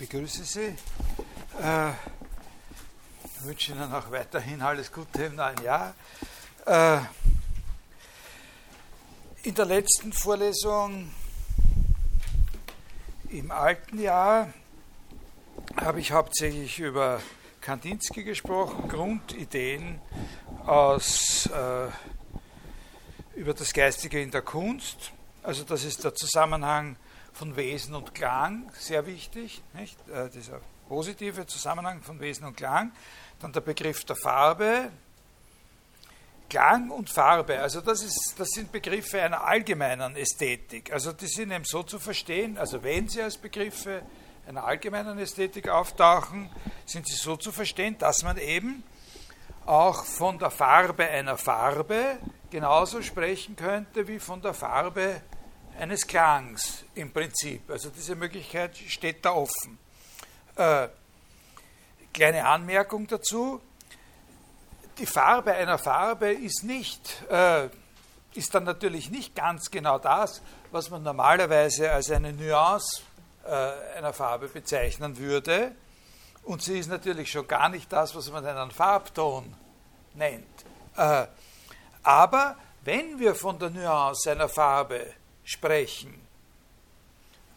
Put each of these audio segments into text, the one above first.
begrüße Sie. Äh, wünsche Ihnen auch weiterhin alles Gute im neuen Jahr. Äh, in der letzten Vorlesung im alten Jahr habe ich hauptsächlich über Kandinsky gesprochen, Grundideen aus, äh, über das Geistige in der Kunst. Also das ist der Zusammenhang von Wesen und Klang, sehr wichtig, nicht? Äh, dieser positive Zusammenhang von Wesen und Klang. Dann der Begriff der Farbe, Klang und Farbe, also das, ist, das sind Begriffe einer allgemeinen Ästhetik. Also die sind eben so zu verstehen, also wenn sie als Begriffe einer allgemeinen Ästhetik auftauchen, sind sie so zu verstehen, dass man eben auch von der Farbe einer Farbe genauso sprechen könnte wie von der Farbe eines Klangs im Prinzip. Also diese Möglichkeit steht da offen. Äh, kleine Anmerkung dazu. Die Farbe einer Farbe ist nicht, äh, ist dann natürlich nicht ganz genau das, was man normalerweise als eine Nuance äh, einer Farbe bezeichnen würde. Und sie ist natürlich schon gar nicht das, was man einen Farbton nennt. Äh, aber wenn wir von der Nuance einer Farbe sprechen,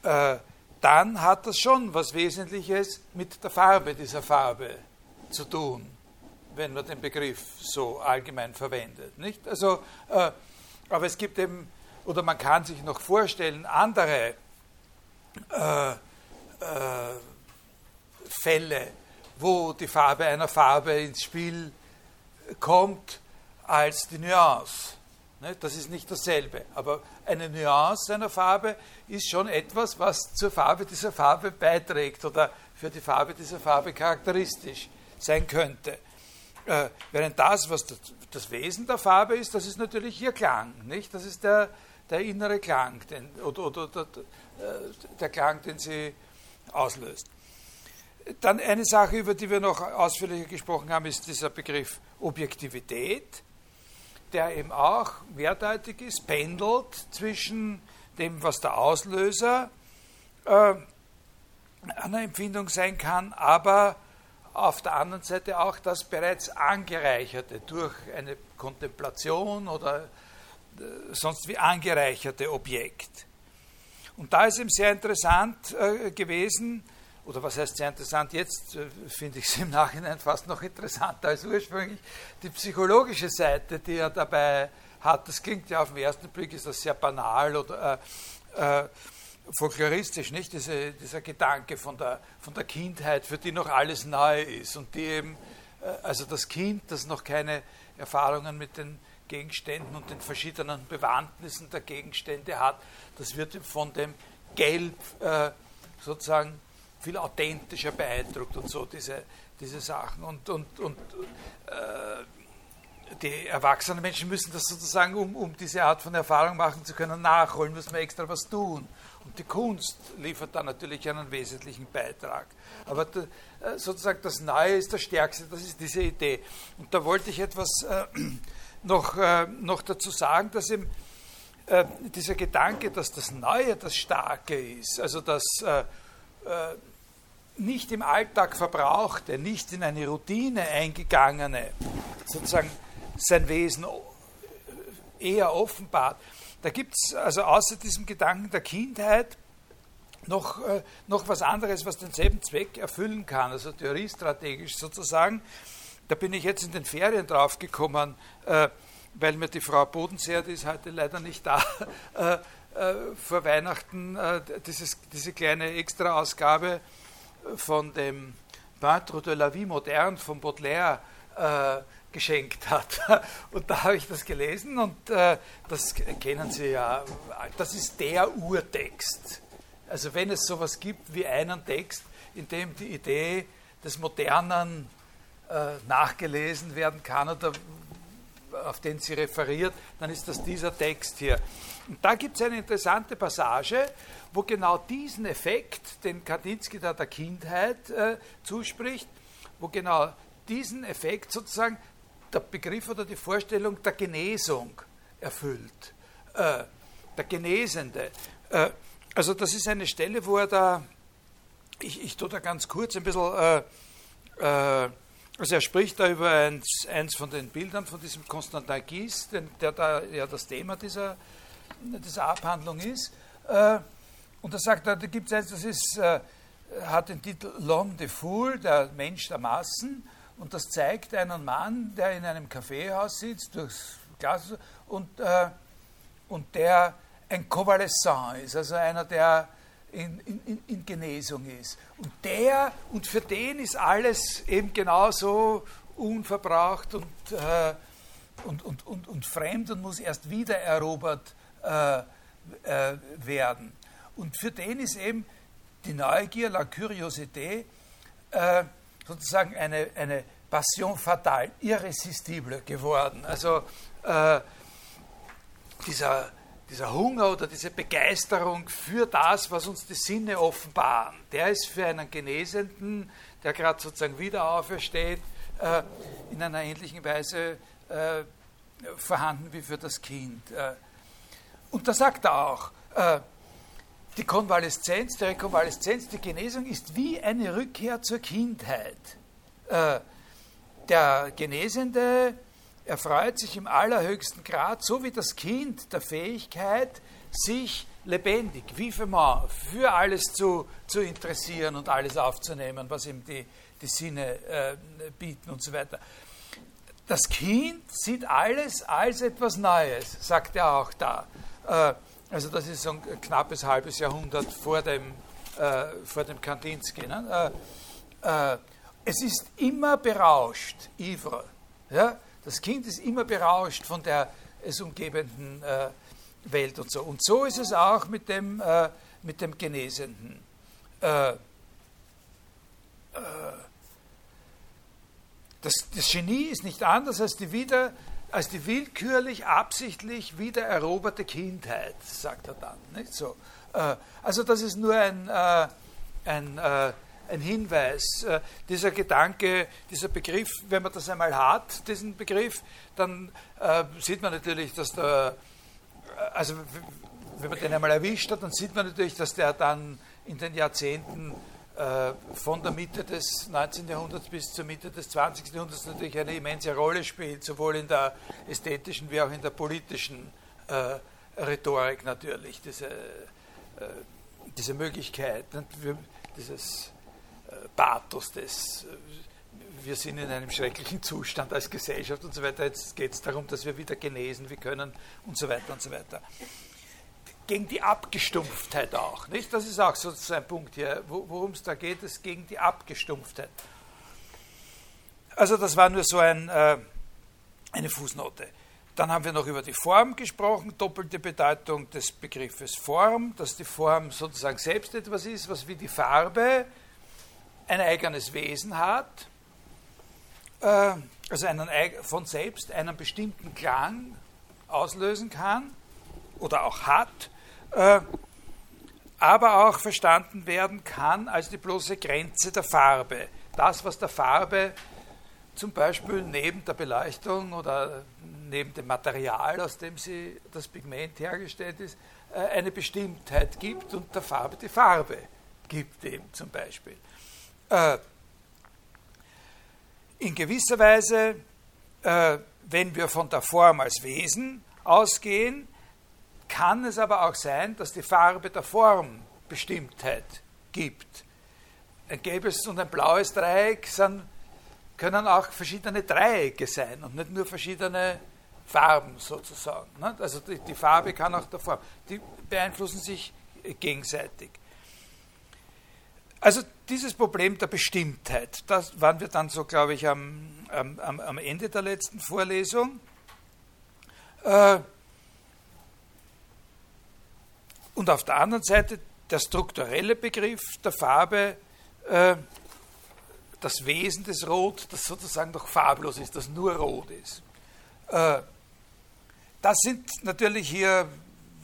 äh, dann hat das schon was Wesentliches mit der Farbe dieser Farbe zu tun, wenn man den Begriff so allgemein verwendet. Nicht? Also, äh, aber es gibt eben, oder man kann sich noch vorstellen, andere äh, äh Fälle, wo die Farbe einer Farbe ins Spiel kommt als die Nuance. Ne, das ist nicht dasselbe. Aber eine Nuance einer Farbe ist schon etwas, was zur Farbe dieser Farbe beiträgt oder für die Farbe dieser Farbe charakteristisch sein könnte. Äh, während das, was das, Wesen der Farbe ist, das ist natürlich ihr Klang. Nicht? Das ist der, der innere Klang den, oder, oder, oder äh, der Klang, den sie auslöst. Dann eine Sache, über die wir noch ausführlicher gesprochen haben, ist dieser Begriff Objektivität der eben auch mehrdeutig ist, pendelt zwischen dem, was der Auslöser äh, einer Empfindung sein kann, aber auf der anderen Seite auch das bereits angereicherte durch eine Kontemplation oder äh, sonst wie angereicherte Objekt. Und da ist eben sehr interessant äh, gewesen, oder was heißt sehr interessant, jetzt äh, finde ich es im Nachhinein fast noch interessanter als ursprünglich, die psychologische Seite, die er dabei hat. Das klingt ja auf den ersten Blick, ist das sehr banal oder äh, äh, folkloristisch, nicht? Diese, dieser Gedanke von der, von der Kindheit, für die noch alles neu ist und die eben, äh, also das Kind, das noch keine Erfahrungen mit den Gegenständen und den verschiedenen Bewandtnissen der Gegenstände hat, das wird von dem Gelb äh, sozusagen viel authentischer beeindruckt und so, diese, diese Sachen. Und, und, und äh, die erwachsenen Menschen müssen das sozusagen, um, um diese Art von Erfahrung machen zu können, nachholen, müssen wir extra was tun. Und die Kunst liefert da natürlich einen wesentlichen Beitrag. Aber da, äh, sozusagen das Neue ist das Stärkste, das ist diese Idee. Und da wollte ich etwas äh, noch, äh, noch dazu sagen, dass eben äh, dieser Gedanke, dass das Neue das Starke ist, also dass äh, äh, nicht im Alltag verbrauchte, nicht in eine Routine eingegangene, sozusagen sein Wesen eher offenbart. Da gibt es also außer diesem Gedanken der Kindheit noch, äh, noch was anderes, was denselben Zweck erfüllen kann, also theoriestrategisch sozusagen. Da bin ich jetzt in den Ferien drauf gekommen, äh, weil mir die Frau Bodenseer, die ist heute leider nicht da, äh, äh vor Weihnachten äh, dieses, diese kleine Extra-Ausgabe von dem Peintre de la vie moderne von Baudelaire äh, geschenkt hat. Und da habe ich das gelesen und äh, das kennen Sie ja. Das ist der Urtext. Also wenn es sowas gibt wie einen Text, in dem die Idee des Modernen äh, nachgelesen werden kann oder auf den sie referiert, dann ist das dieser Text hier. Und da gibt es eine interessante Passage, wo genau diesen Effekt, den Kandinsky da der Kindheit äh, zuspricht, wo genau diesen Effekt sozusagen der Begriff oder die Vorstellung der Genesung erfüllt. Äh, der Genesende. Äh, also das ist eine Stelle, wo er da ich, ich tue da ganz kurz ein bisschen, äh, äh, also er spricht da über eins, eins von den Bildern von diesem Konstantin Gies, der da ja das Thema dieser, dieser Abhandlung ist. Äh, und da sagt er, da gibt es eins, das ist, äh, hat den Titel L'homme de Foule, der Mensch der Massen. Und das zeigt einen Mann, der in einem Kaffeehaus sitzt, durchs Glas, und, äh, und der ein Convalescent ist, also einer, der in, in, in, Genesung ist. Und der, und für den ist alles eben genauso unverbraucht und, äh, und, und, und, und, fremd und muss erst wieder erobert äh, äh, werden. Und für den ist eben die Neugier, la Curiosité, äh, sozusagen eine, eine Passion fatale, irresistible geworden. Also äh, dieser dieser Hunger oder diese Begeisterung für das, was uns die Sinne offenbaren, der ist für einen Genesenden, der gerade sozusagen wieder aufersteht, äh, in einer ähnlichen Weise äh, vorhanden wie für das Kind. Äh, und da sagt er auch, äh, die Konvaleszenz, die Rekonvaleszenz, die Genesung ist wie eine Rückkehr zur Kindheit. Äh, der Genesende er freut sich im allerhöchsten Grad, so wie das Kind, der Fähigkeit, sich lebendig, wie für alles zu, zu interessieren und alles aufzunehmen, was ihm die, die Sinne äh, bieten und so weiter. Das Kind sieht alles als etwas Neues, sagt er auch da. Äh, also das ist so ein knappes halbes Jahrhundert vor dem, äh, vor dem Kandinsky. Ne? Äh, äh, es ist immer berauscht, ivre. Ja? Das Kind ist immer berauscht von der es umgebenden äh, Welt und so. Und so ist es auch mit dem, äh, mit dem Genesenden. Äh, äh das, das, Genie ist nicht anders als die, wieder, als die willkürlich, absichtlich wiedereroberte Kindheit, sagt er dann. Nicht so. Äh, also das ist nur ein, äh, ein ein Hinweis. Äh, dieser Gedanke, dieser Begriff, wenn man das einmal hat, diesen Begriff, dann äh, sieht man natürlich, dass der, äh, also wenn man den einmal erwischt hat, dann sieht man natürlich, dass der dann in den Jahrzehnten von der Mitte des 19. Jahrhunderts bis zur Mitte des 20. Jahrhunderts natürlich eine immense Rolle spielt, sowohl in der ästhetischen wie auch in der politischen äh, Rhetorik natürlich, diese, äh, diese Möglichkeit, dieses Pathos des, wir sind in einem schrecklichen Zustand als Gesellschaft und so weiter, jetzt geht es darum, dass wir wieder genesen, wir können und so weiter und so weiter. Gegen die Abgestumpftheit auch, nicht? Das ist auch so ein Punkt hier, worum es da geht, ist gegen die Abgestumpftheit. Also das war nur so ein, äh, eine Fußnote. Dann haben wir noch über die Form gesprochen, doppelte Bedeutung des Begriffes Form, dass die Form sozusagen selbst etwas ist, was wie die Farbe ein eigenes Wesen hat, äh, also einen, von selbst einen bestimmten Klang auslösen kann oder auch hat, äh, aber auch verstanden werden kann als die bloße Grenze der Farbe. Das, was der Farbe zum Beispiel neben der Beleuchtung oder neben dem Material, aus dem sie das Pigment hergestellt ist, äh, eine Bestimmtheit gibt und der Farbe die Farbe gibt eben zum Beispiel. Äh, in gewisser Weise, äh, wenn wir von der Form als Wesen ausgehen, kann es aber auch sein, dass die Farbe der Form Bestimmtheit gibt. Ein gelbes und ein blaues Dreieck sind, können auch verschiedene Dreiecke sein und nicht nur verschiedene Farben sozusagen. Also die, die Farbe kann auch der Form. Die beeinflussen sich gegenseitig. Also dieses Problem der Bestimmtheit, das waren wir dann so, glaube ich, am, am, am Ende der letzten Vorlesung. Äh, und auf der anderen Seite der strukturelle Begriff der Farbe, äh, das Wesen des Rot, das sozusagen doch farblos ist, das nur rot ist. Äh, das sind natürlich hier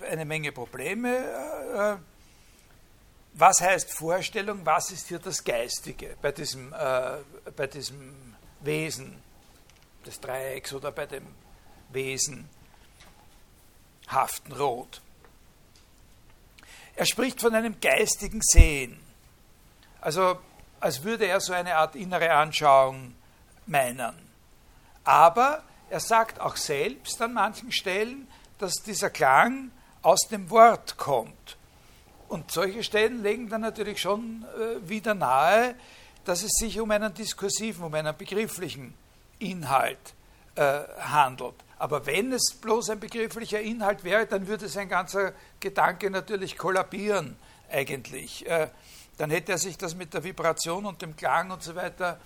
eine Menge Probleme was heißt Vorstellung, was ist hier das Geistige bei diesem, äh, bei diesem Wesen des Dreiecks oder bei dem Wesen haften Rot. Er spricht von einem geistigen Sehen. Also als würde er so eine Art innere Anschauung meinen. Aber er sagt auch selbst an manchen Stellen, dass dieser Klang aus dem Wort kommt. Und solche Stellen legen dann natürlich schon äh, wieder nahe, dass es sich um einen diskursiven, um einen begrifflichen Inhalt äh, handelt. Aber wenn es bloß ein begrifflicher Inhalt wäre, dann würde sein ganzer Gedanke natürlich kollabieren eigentlich. Äh, dann hätte er sich das mit der Vibration und dem Klang und so weiter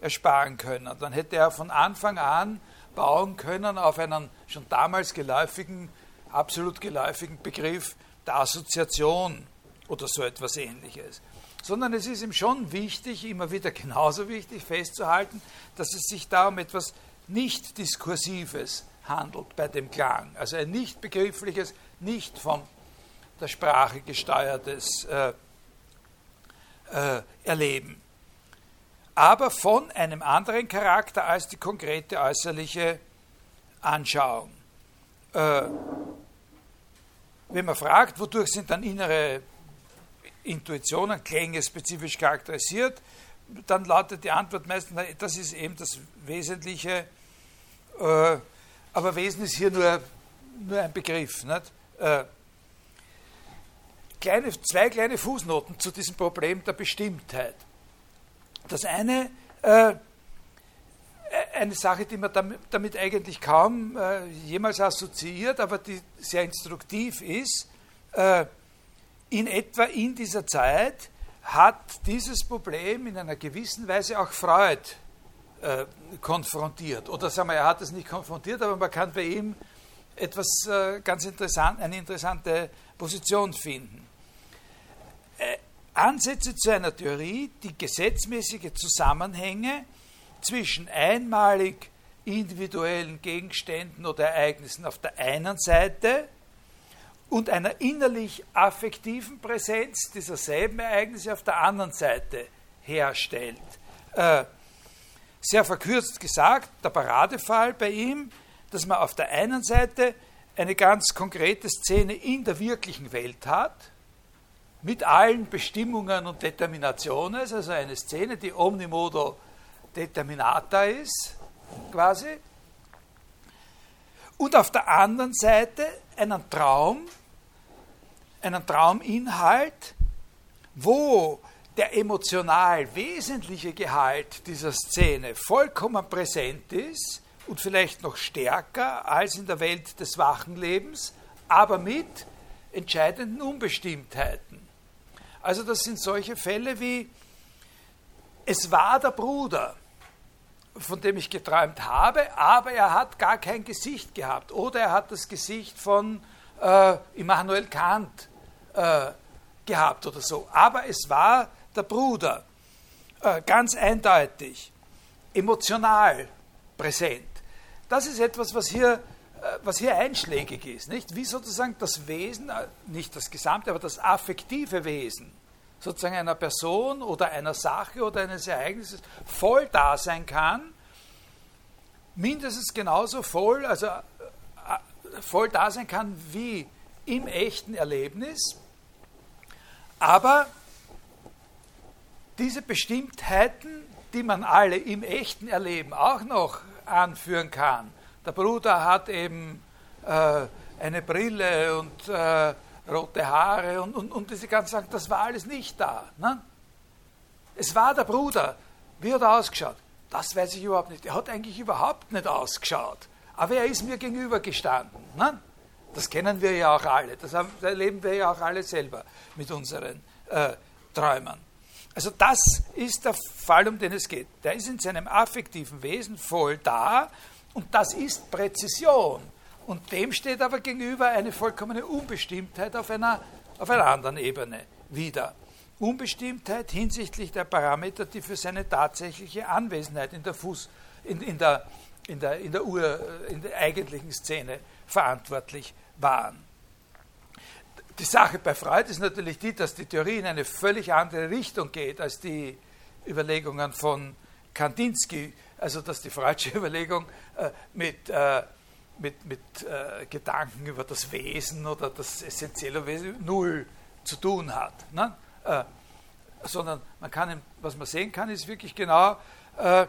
ersparen können. Dann hätte er von Anfang an bauen können auf einen schon damals geläufigen, absolut geläufigen Begriff der Assoziation oder so etwas ähnliches. Sondern es ist ihm schon wichtig, immer wieder genauso wichtig festzuhalten, dass es sich da um etwas nicht Diskursives handelt bei dem Klang. Also ein nicht begriffliches, nicht von der Sprache gesteuertes äh, äh, Erleben. Aber von einem anderen Charakter als die konkrete äußerliche Anschauung. Äh, wenn man fragt, wodurch sind dann innere Intuitionen, Klänge spezifisch charakterisiert, dann lautet die Antwort meistens, das ist eben das Wesentliche, äh, aber Wesen ist hier nur, nur ein Begriff. Nicht? Äh, kleine, zwei kleine Fußnoten zu diesem Problem der Bestimmtheit. Das eine, äh, eine Sache, die man damit, damit eigentlich kaum äh, jemals assoziiert, aber die sehr instruktiv ist, äh, in etwa in dieser Zeit hat dieses Problem in einer gewissen Weise auch Freud äh, konfrontiert. Oder sagen wir, er hat es nicht konfrontiert, aber man kann bei ihm etwas äh, ganz interessant, eine interessante Position finden. Äh, Ansätze zu einer Theorie, die gesetzmäßige Zusammenhänge zwischen einmalig individuellen Gegenständen oder Ereignissen auf der einen Seite und einer innerlich affektiven Präsenz dieser selben Ereignisse auf der anderen Seite herstellt. Äh, sehr verkürzt gesagt, der Paradefall bei ihm, dass man auf der einen Seite eine ganz konkrete Szene in der wirklichen Welt hat, mit allen Bestimmungen und Determinationen, also eine Szene, die omnimodo determinata ist, quasi. Und auf der anderen Seite einen Traum, einen Trauminhalt, wo der emotional wesentliche Gehalt dieser Szene vollkommen präsent ist und vielleicht noch stärker als in der Welt des wachen Lebens, aber mit entscheidenden Unbestimmtheiten. Also das sind solche Fälle wie, es war der Bruder, von dem ich geträumt habe, aber er hat gar kein Gesicht gehabt. Oder er hat das Gesicht von äh, Immanuel Kant äh, gehabt oder so. Aber es war der Bruder. Äh, ganz eindeutig, emotional präsent. Das ist etwas, was hier, äh, was hier einschlägig ist. Nicht? Wie sozusagen das Wesen, äh, nicht das gesamte, aber das affektive Wesen sozusagen einer Person oder einer Sache oder eines Ereignisses voll da sein kann, mindestens genauso voll, also äh, voll da sein kann wie im echten Erlebnis, aber diese Bestimmtheiten, die man alle im echten Erleben auch noch anführen kann, der Bruder hat eben äh, eine Brille und äh, rote Haare und, und, und diese ganzen Sachen, das war alles nicht da. Ne? Es war der Bruder. Wie hat er ausgeschaut? Das weiß ich überhaupt nicht. Er hat eigentlich überhaupt nicht ausgeschaut. Aber er ist mir gegenüber gestanden. Ne? Das kennen wir ja auch alle. Das erleben wir ja auch alle selber mit unseren äh, Träumen. Also das ist der Fall, um den es geht. Der ist in seinem affektiven Wesen voll da und das ist Präzision. Und dem steht aber gegenüber eine vollkommene Unbestimmtheit auf einer, auf einer anderen Ebene wieder. Unbestimmtheit hinsichtlich der Parameter, die für seine tatsächliche Anwesenheit in der, Fuß, in, in der, in der, in der, Ur, in der eigentlichen Szene verantwortlich waren. Die Sache bei Freud ist natürlich die, dass die Theorie in eine völlig andere Richtung geht als die Überlegungen von Kandinsky, also dass die Freudsche Überlegung äh, mit äh, mit, mit äh, Gedanken über das Wesen oder das essentielle Wesen null zu tun hat. Ne? Äh, sondern man kann, was man sehen kann, ist wirklich genau äh,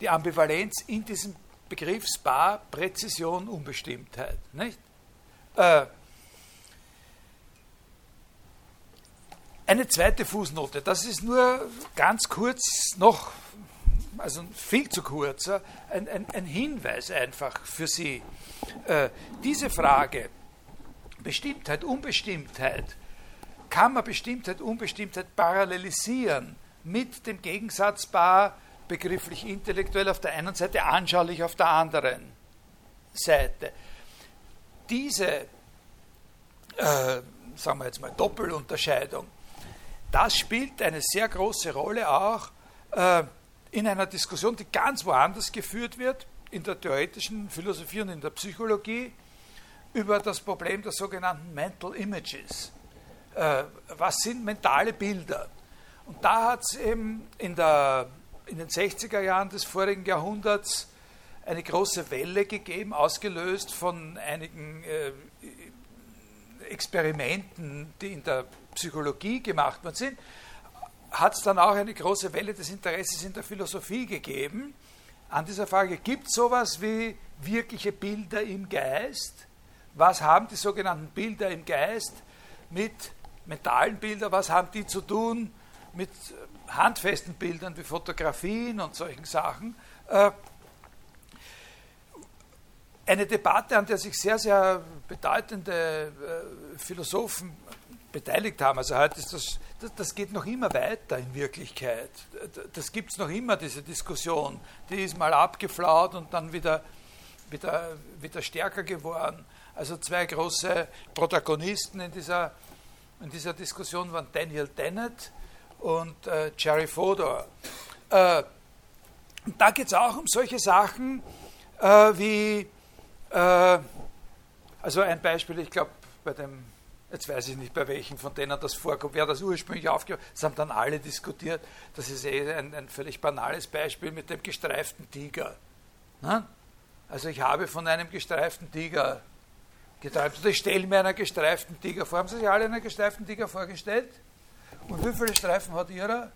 die Ambivalenz in diesem Begriffspaar Präzision, Unbestimmtheit. Nicht? Äh, eine zweite Fußnote, das ist nur ganz kurz noch, also viel zu kurz, ein, ein, ein Hinweis einfach für Sie. Äh, diese Frage, Bestimmtheit, Unbestimmtheit, kann man Bestimmtheit, Unbestimmtheit parallelisieren mit dem Gegensatzpaar begrifflich intellektuell auf der einen Seite, anschaulich auf der anderen Seite. Diese, äh, sagen wir jetzt mal, Doppelunterscheidung, das spielt eine sehr große Rolle auch äh, in einer Diskussion, die ganz woanders geführt wird, in der theoretischen Philosophie und in der Psychologie, über das Problem der sogenannten Mental Images. Äh, was sind mentale Bilder? Und da hat es eben in, der, in den 60er Jahren des vorigen Jahrhunderts eine große Welle gegeben, ausgelöst von einigen äh, Experimenten, die in der Psychologie gemacht worden sind, hat es dann auch eine große Welle des Interesses in der Philosophie gegeben. An dieser Frage, gibt es sowas wie wirkliche Bilder im Geist? Was haben die sogenannten Bilder im Geist mit mentalen Bildern? Was haben die zu tun mit handfesten Bildern wie Fotografien und solchen Sachen? Äh, eine Debatte, an der sich sehr, sehr bedeutende äh, Philosophen beteiligt haben. Also heute ist das, das, geht noch immer weiter in Wirklichkeit. Das gibt es noch immer, diese Diskussion. Die ist mal abgeflaut und dann wieder, wieder, wieder stärker geworden. Also zwei große Protagonisten in dieser, in dieser Diskussion waren Daniel Dennett und äh, Jerry Fodor. Äh, da geht es auch um solche Sachen äh, wie, äh, also ein Beispiel, ich glaube, bei dem Jetzt weiß ich nicht, bei welchen von denen das vorkommt, wer das ursprünglich aufgehört Das haben dann alle diskutiert. Das ist eh ein, ein völlig banales Beispiel mit dem gestreiften Tiger. Na? Also ich habe von einem gestreiften Tiger geträumt. Und ich stelle mir einen gestreiften Tiger vor. Haben Sie sich alle einen gestreiften Tiger vorgestellt? Und wie viele Streifen hat Ihrer?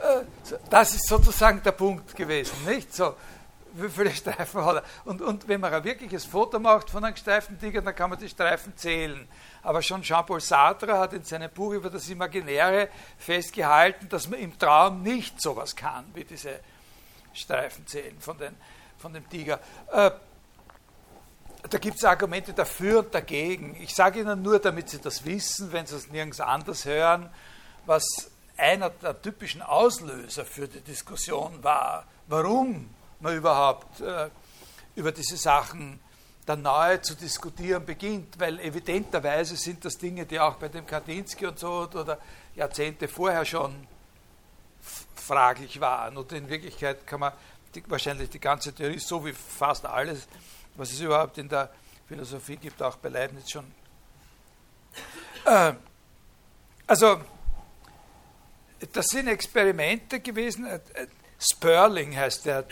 Äh, das ist sozusagen der Punkt gewesen, nicht? So, wie viele Streifen hat er? Und, und wenn man ein wirkliches Foto macht von einem gestreiften Tiger, dann kann man die Streifen zählen. Aber schon Jean-Paul Sartre hat in seinem Buch über das Imaginäre festgehalten, dass man im Traum nicht sowas kann, wie diese Streifen zählen von, den, von dem Tiger. Äh, da gibt es Argumente dafür und dagegen. Ich sage Ihnen nur, damit Sie das wissen, wenn Sie es nirgends anders hören, was einer der typischen Auslöser für die Diskussion war. Warum man überhaupt äh, über diese Sachen dann nahe zu diskutieren beginnt, weil evidenterweise sind das Dinge, die auch bei dem Kandinsky und so oder Jahrzehnte vorher schon fraglich waren. Und in Wirklichkeit kann man die, wahrscheinlich die ganze Theorie, so wie fast alles, was es überhaupt in der Philosophie gibt, auch bei Leibniz schon. Äh, also, das sind Experimente gewesen. Äh, Sperling heißt der,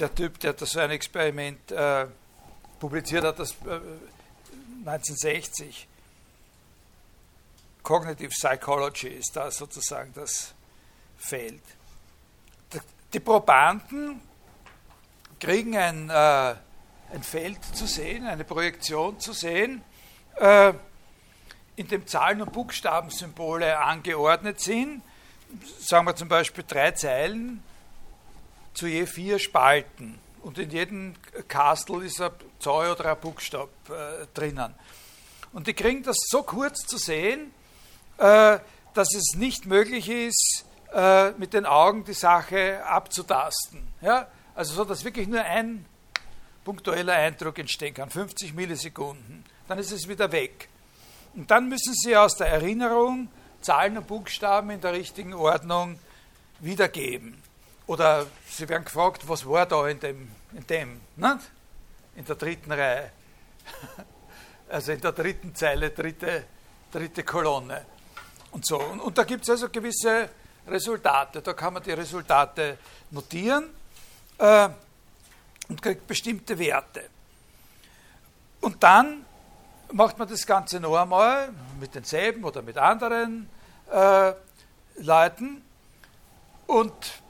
der Typ, der das so ein Experiment äh, publiziert hat, das äh, 1960. Cognitive Psychology ist da sozusagen das Feld. Die Probanden kriegen ein, äh, ein Feld zu sehen, eine Projektion zu sehen, äh, in dem Zahlen- und Buchstabensymbole angeordnet sind. Sagen wir zum Beispiel drei Zeilen zu je vier Spalten. Und in jedem Kastel ist ein Zahl oder ein Buchstab äh, drinnen. Und die kriegen das so kurz zu sehen, äh, dass es nicht möglich ist, äh, mit den Augen die Sache abzutasten. Ja? Also so, dass wirklich nur ein punktueller Eindruck entstehen kann, 50 Millisekunden. Dann ist es wieder weg. Und dann müssen Sie aus der Erinnerung Zahlen und Buchstaben in der richtigen Ordnung wiedergeben. Oder sie werden gefragt, was war da in dem, in dem, in der dritten Reihe. Also in der dritten Zeile, dritte, dritte Kolonne. Und so. Und, und da gibt es also gewisse Resultate. Da kann man die Resultate notieren äh, und kriegt bestimmte Werte. Und dann macht man das Ganze noch einmal mit denselben oder mit anderen äh, Leuten und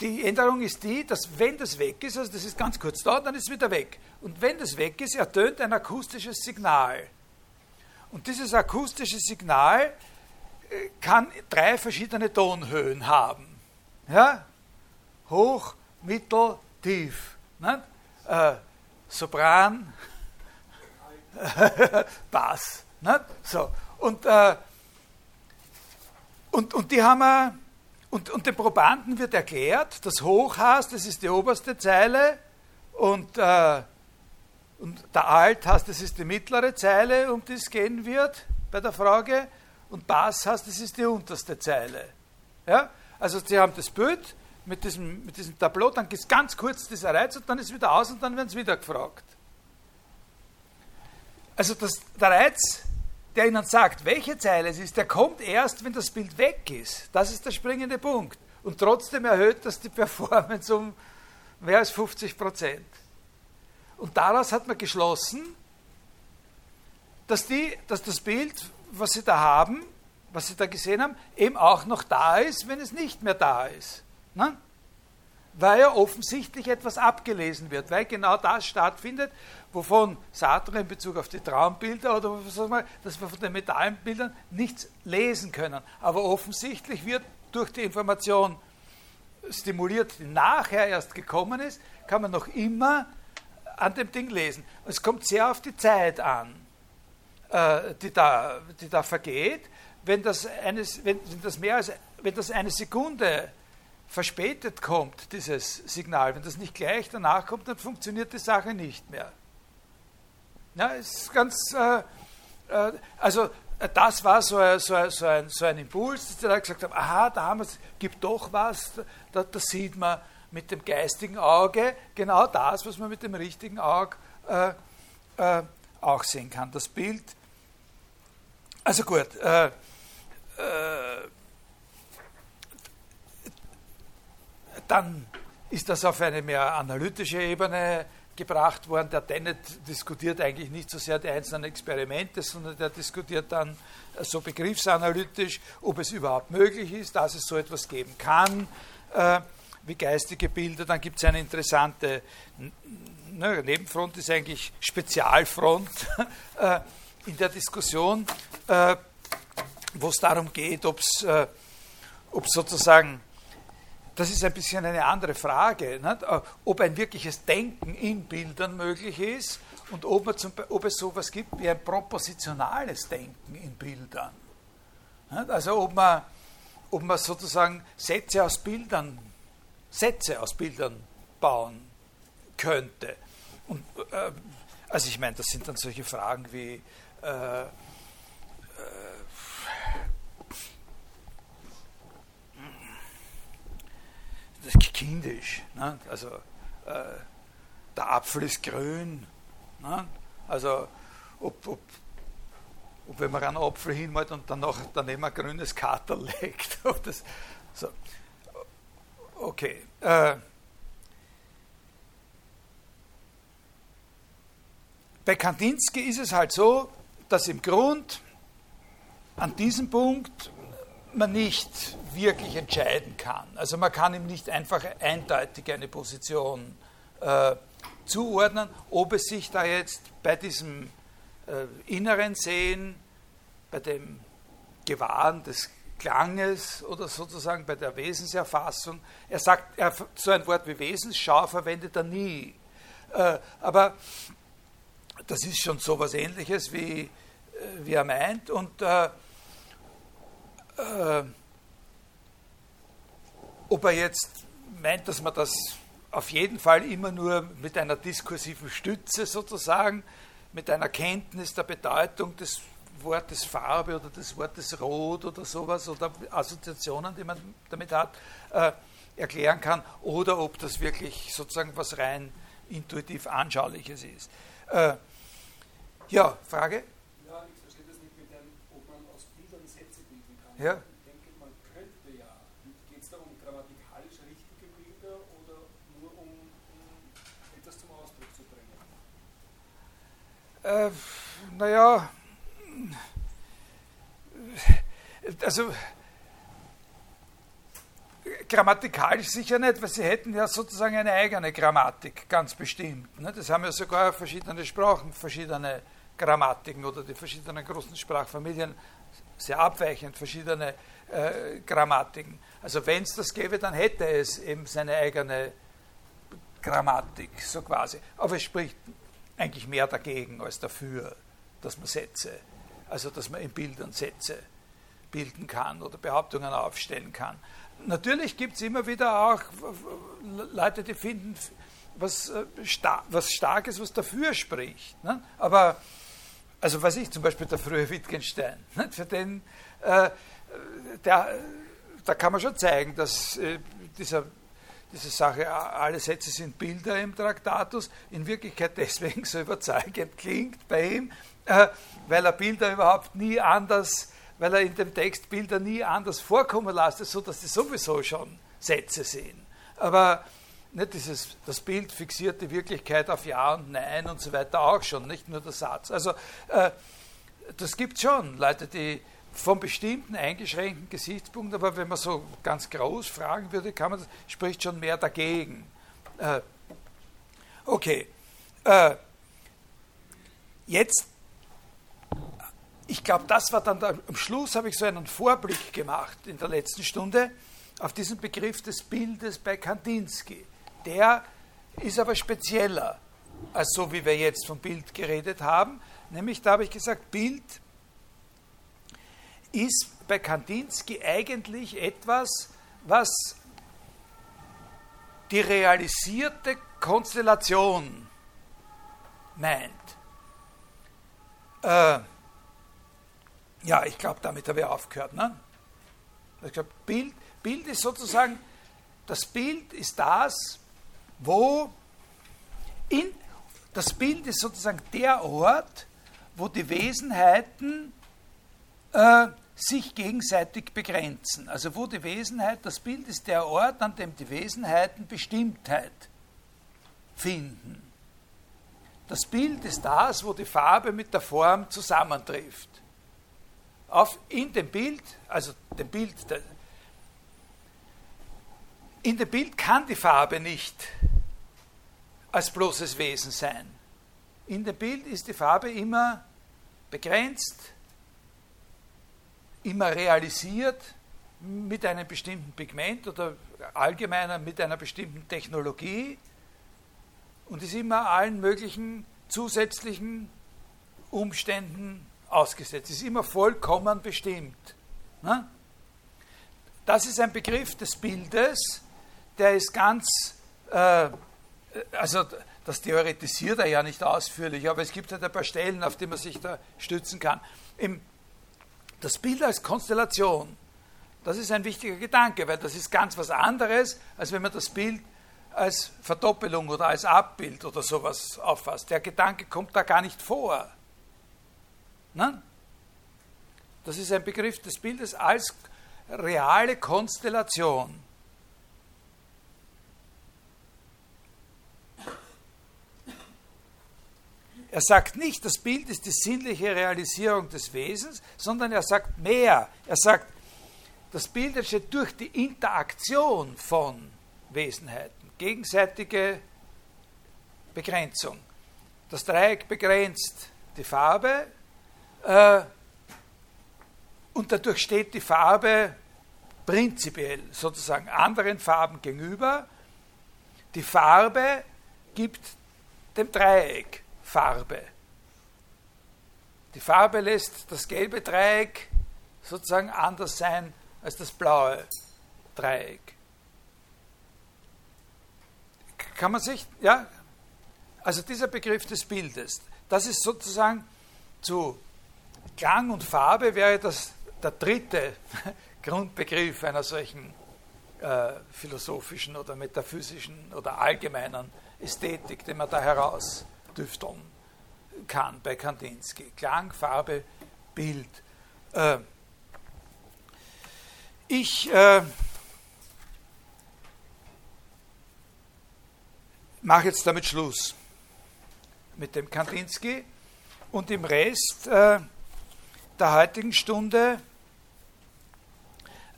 die Änderung ist die, dass wenn das weg ist, also das ist ganz kurz da, dann ist es wieder weg. Und wenn das weg ist, ertönt ein akustisches Signal. Und dieses akustische Signal äh, kann drei verschiedene Tonhöhen haben. Ja? Hoch, mittel, tief. Ne? Äh, Sopran, Bass. Ne? So. Und, äh, und, und die haben wir und, und den Probanden wird erklärt, das Hoch heißt, das ist die oberste Zeile und, äh, und der Alt heißt, das ist die mittlere Zeile, um die es gehen wird bei der Frage und Bass heißt, das ist die unterste Zeile. Ja? Also sie haben das Bild mit diesem, mit diesem Tableau, dann ist ganz kurz dieser Reiz und dann ist es wieder aus und dann werden sie wieder gefragt. Also das, der Reiz der Ihnen sagt, welche Zeile es ist, der kommt erst, wenn das Bild weg ist. Das ist der springende Punkt. Und trotzdem erhöht das die Performance um mehr als 50 Prozent. Und daraus hat man geschlossen, dass, die, dass das Bild, was Sie da haben, was Sie da gesehen haben, eben auch noch da ist, wenn es nicht mehr da ist. Ne? Weil ja offensichtlich etwas abgelesen wird, weil genau das stattfindet, wovon Sartre in Bezug auf die Traumbilder oder sagen wir, dass wir von den Metallbildern nichts lesen können. Aber offensichtlich wird durch die Information stimuliert, die nachher erst gekommen ist, kann man noch immer an dem Ding lesen. Es kommt sehr auf die Zeit an, äh, die, da, die da vergeht. Wenn das, eines, wenn, das mehr als wenn das eine Sekunde verspätet kommt, dieses Signal, wenn das nicht gleich danach kommt, dann funktioniert die Sache nicht mehr. Ja, ist ganz, äh, äh, also äh, das war so, so, so, ein, so ein Impuls, dass die da gesagt haben, aha, da haben wir es, gibt doch was, da, da, sieht man mit dem geistigen Auge genau das, was man mit dem richtigen Auge äh, äh auch sehen kann. Das Bild, also gut, äh, Dann ist das auf eine mehr analytische Ebene gebracht worden. Der Dennett diskutiert eigentlich nicht so sehr die einzelnen Experimente, sondern der diskutiert dann so begriffsanalytisch, ob es überhaupt möglich ist, dass es so etwas geben kann, äh, wie geistige Bilder. Dann gibt es eine interessante ne, Nebenfront, ist eigentlich Spezialfront äh, in der Diskussion, äh, wo es darum geht, ob es äh, sozusagen das ist ein bisschen eine andere Frage, nicht? Äh, ob ein wirkliches Denken in Bildern möglich ist und ob, zum, ob es sowas gibt wie ein propositionales Denken in Bildern. Nicht? Also ob man, ob man sozusagen Sätze aus Bildern, Sätze aus Bildern bauen könnte. Und, äh, also ich meine, das sind dann solche Fragen wie äh, das ist kindisch. Ne? Also äh, der Apfel ist grün. Ne? Also ob, ob, ob, wenn man einen Apfel hinmalt und dann noch daneben ein grünes Kater legt. das, so. Okay. Äh, bei Kandinsky ist es halt so, dass im Grund an diesem Punkt man nicht wirklich entscheiden kann. Also man kann ihm nicht einfach eindeutig eine Position äh, zuordnen, ob es sich da jetzt bei diesem äh, inneren Sehen, bei dem Gewahren des Klanges oder sozusagen bei der Wesenserfassung, er sagt, er, so ein Wort wie Wesensschau verwendet er nie. Äh, aber das ist schon so etwas Ähnliches, wie, äh, wie er meint. Und äh, äh, ob er jetzt meint, dass man das auf jeden Fall immer nur mit einer diskursiven Stütze sozusagen, mit einer Kenntnis der Bedeutung des Wortes Farbe oder des Wortes Rot oder sowas oder Assoziationen, die man damit hat, äh, erklären kann, oder ob das wirklich sozusagen was rein intuitiv Anschauliches ist. Äh, ja, Frage? Ja. Ich denke, man könnte ja. Geht es da um grammatikalisch richtige Bilder oder nur um, um etwas zum Ausdruck zu bringen? Äh, naja, also grammatikalisch sicher nicht, weil sie hätten ja sozusagen eine eigene Grammatik, ganz bestimmt. Ne? Das haben ja sogar verschiedene Sprachen, verschiedene Grammatiken oder die verschiedenen großen Sprachfamilien sehr abweichend verschiedene äh, Grammatiken. Also wenn es das gäbe, dann hätte es eben seine eigene Grammatik, so quasi. Aber es spricht eigentlich mehr dagegen als dafür, dass man Sätze, also dass man in Bildern Sätze bilden kann oder Behauptungen aufstellen kann. Natürlich gibt es immer wieder auch Leute, die finden was, äh, was Starkes, was dafür spricht. Ne? Aber, also weiß ich, zum Beispiel der frühe Wittgenstein, ne? für den, äh, da kann man schon zeigen, dass äh, dieser diese Sache, alle Sätze sind Bilder im Traktatus, in Wirklichkeit deswegen so überzeugend klingt bei ihm, äh, weil er Bilder überhaupt nie anders, weil er in dem Text Bilder nie anders vorkommen lässt, so dass sie sowieso schon Sätze sind. Aber nicht dieses, das Bild fixiert die Wirklichkeit auf Ja und Nein und so weiter auch schon, nicht nur der Satz. Also äh, das gibt schon Leute, die von bestimmten eingeschränkten Gesichtspunkten, aber wenn man so ganz groß fragen würde, kann man das, spricht schon mehr dagegen. Äh, okay. Äh, jetzt, ich glaube, das war dann, da, am Schluss habe ich so einen Vorblick gemacht in der letzten Stunde auf diesen Begriff des Bildes bei Kandinsky. Der ist aber spezieller als so, wie wir jetzt vom Bild geredet haben. Nämlich, da habe ich gesagt, Bild ist bei Kandinsky eigentlich etwas, was die realisierte Konstellation meint. Äh, ja, ich glaube, damit habe ich aufgehört. Ne? Ich glaube, Bild, Bild ist sozusagen, das Bild ist das, wo in, das Bild ist sozusagen der Ort, wo die Wesenheiten äh, sich gegenseitig begrenzen. Also wo die Wesenheit, das Bild ist der Ort, an dem die Wesenheiten Bestimmtheit finden. Das Bild ist das, wo die Farbe mit der Form zusammentrifft. Auf, in dem Bild, also dem Bild, in dem Bild kann die Farbe nicht als bloßes Wesen sein. In dem Bild ist die Farbe immer begrenzt, immer realisiert mit einem bestimmten Pigment oder allgemeiner mit einer bestimmten Technologie und ist immer allen möglichen zusätzlichen Umständen ausgesetzt, ist immer vollkommen bestimmt. Ne? Das ist ein Begriff des Bildes, der ist ganz, äh, also das theoretisiert er ja nicht ausführlich, aber es gibt halt ein paar Stellen, auf die man sich da stützen kann. Im das Bild als Konstellation, das ist ein wichtiger Gedanke, weil das ist ganz was anderes, als wenn man das Bild als Verdoppelung oder als Abbild oder sowas auffasst. Der Gedanke kommt da gar nicht vor. Nein? Das ist ein Begriff des Bildes als reale Konstellation. Er sagt nicht, das Bild ist die sinnliche Realisierung des Wesens, sondern er sagt mehr. Er sagt, das Bild entsteht durch die Interaktion von Wesenheiten, gegenseitige Begrenzung. Das Dreieck begrenzt die Farbe äh, und dadurch steht die Farbe prinzipiell sozusagen anderen Farben gegenüber. Die Farbe gibt dem Dreieck Farbe. Die Farbe lässt das gelbe Dreieck sozusagen anders sein als das blaue Dreieck. Kann man sich, ja, also dieser Begriff des Bildes, das ist sozusagen zu Klang und Farbe wäre das der dritte Grundbegriff einer solchen äh, philosophischen oder metaphysischen oder allgemeinen Ästhetik, den man da heraus düfteln kann bei Kandinsky. Klang, Farbe, Bild. Äh, ich äh, mache jetzt damit Schluss mit dem Kandinsky und im Rest äh, der heutigen Stunde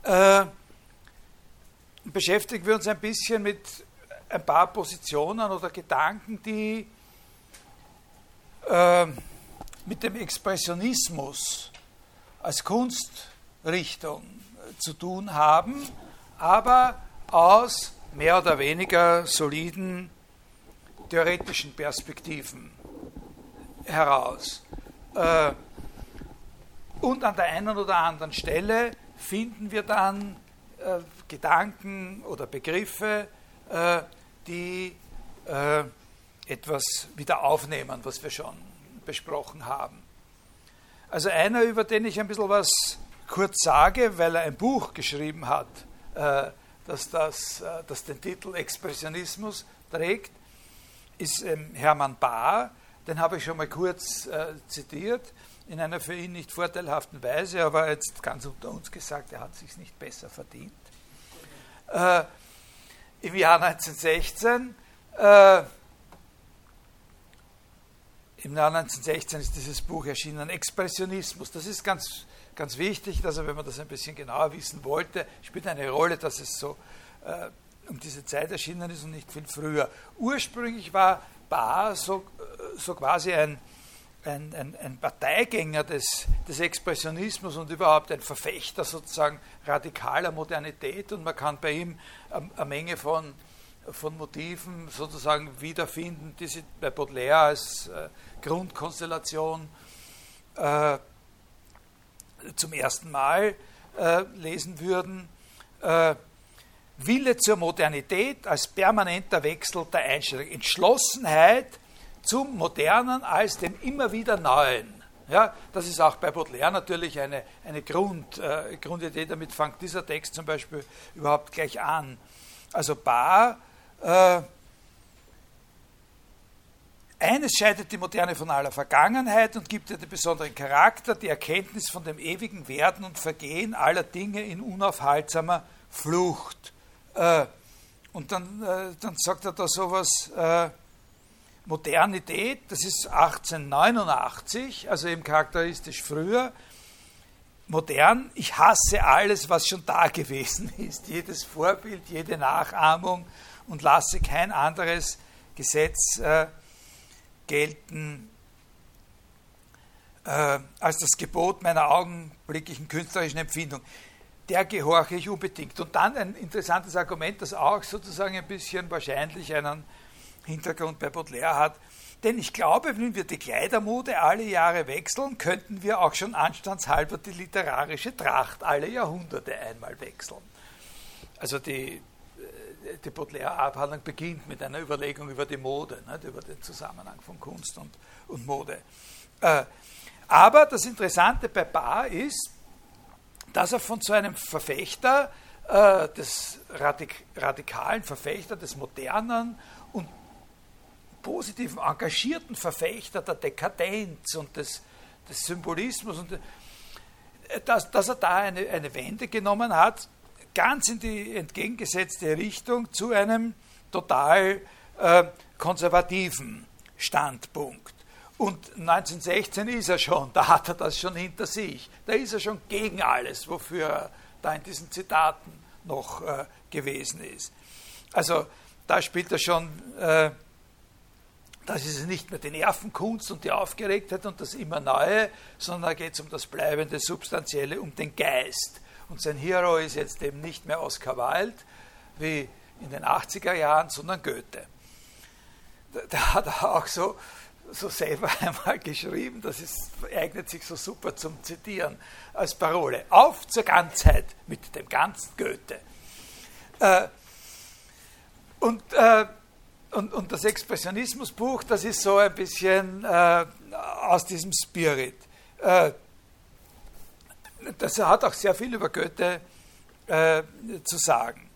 äh, beschäftigen wir uns ein bisschen mit ein paar Positionen oder Gedanken, die äh, mit dem Expressionismus als Kunstrichtung zu tun haben, aber aus mehr oder weniger soliden theoretischen Perspektiven heraus. Äh, und an der einen oder anderen Stelle finden wir dann äh, Gedanken oder Begriffe, äh, die äh, etwas wieder aufnehmen, was wir schon besprochen haben. Also einer, über den ich ein bisschen was kurz sage, weil er ein Buch geschrieben hat, äh, das, das, äh, das den Titel Expressionismus trägt, ist ähm, Hermann Bahr. Den habe ich schon mal kurz äh, zitiert, in einer für ihn nicht vorteilhaften Weise, aber jetzt ganz unter uns gesagt, er hat sich nicht besser verdient. Im Jahr 1916 äh, im Jahr 1916 ist dieses Buch erschienen, Expressionismus. Das ist ganz, ganz wichtig, also wenn man das ein bisschen genauer wissen wollte, spielt eine Rolle, dass es so äh, um diese Zeit erschienen ist und nicht viel früher. Ursprünglich war Bahr so, äh, so quasi ein, ein, ein, ein Parteigänger des, des, Expressionismus und überhaupt ein Verfechter sozusagen radikaler Modernität und man kann bei ihm eine Menge von, von Motiven sozusagen wiederfinden, die sie bei Baudelaire als äh, Grundkonstellation äh, zum ersten Mal äh, lesen würden. Äh, Wille zur Modernität als permanenter Wechsel der Einstellung. Entschlossenheit zum Modernen als dem immer wieder Neuen. Ja, das ist auch bei Baudelaire natürlich eine, eine Grund, äh, Grundidee. Damit fängt dieser Text zum Beispiel überhaupt gleich an. Also Bar, äh, eines scheidet die Moderne von aller Vergangenheit und gibt ihr den besonderen Charakter, die Erkenntnis von dem ewigen Werden und Vergehen aller Dinge in unaufhaltsamer Flucht. Äh, und dann, äh, dann sagt er da sowas, äh, Modernität, das ist 1889, also eben charakteristisch früher. Modern, ich hasse alles, was schon da gewesen ist, jedes Vorbild, jede Nachahmung und lasse kein anderes Gesetz äh, gelten äh, als das Gebot meiner augenblicklichen künstlerischen Empfindung der gehorche ich unbedingt. Und dann ein interessantes Argument, das auch sozusagen ein bisschen wahrscheinlich einen Hintergrund bei Baudelaire hat. Denn ich glaube, wenn wir die Kleidermode alle Jahre wechseln, könnten wir auch schon anstandshalber die literarische Tracht alle Jahrhunderte einmal wechseln. Also die, die Baudelaire-Abhandlung beginnt mit einer Überlegung über die Mode, nicht, über den Zusammenhang von Kunst und, und Mode. Äh, aber das Interessante bei Bar ist, dass er von so einem Verfechter, äh, des Radik radikalen Verfechter des Modernen und positiven, engagierten Verfechter der Dekadenz und des, des Symbolismus, und, äh, dass, dass er da eine, eine Wende genommen hat, ganz in die entgegengesetzte Richtung zu einem total äh, konservativen Standpunkt. Und 1916 ist er schon, da hat er das schon hinter sich. Da ist er schon gegen alles, wofür er da in diesen Zitaten noch äh, gewesen ist. Also da spielt er schon, äh, das ist nicht mehr die Nervenkunst und die Aufgeregtheit und das immer Neue, sondern da geht es um das Bleibende, Substanzielle, um den Geist. Und sein Hero ist jetzt eben nicht mehr Oscar Wilde wie in den 80er Jahren, sondern Goethe. Da, da hat er auch so so selber einmal geschrieben, das ist, eignet sich so super zum Zitieren als Parole. Auf zur Ganzheit mit dem ganzen Goethe. Äh, und, äh, und, und das Expressionismusbuch, das ist so ein bisschen äh, aus diesem Spirit. Das hat auch sehr viel über Goethe äh, zu sagen.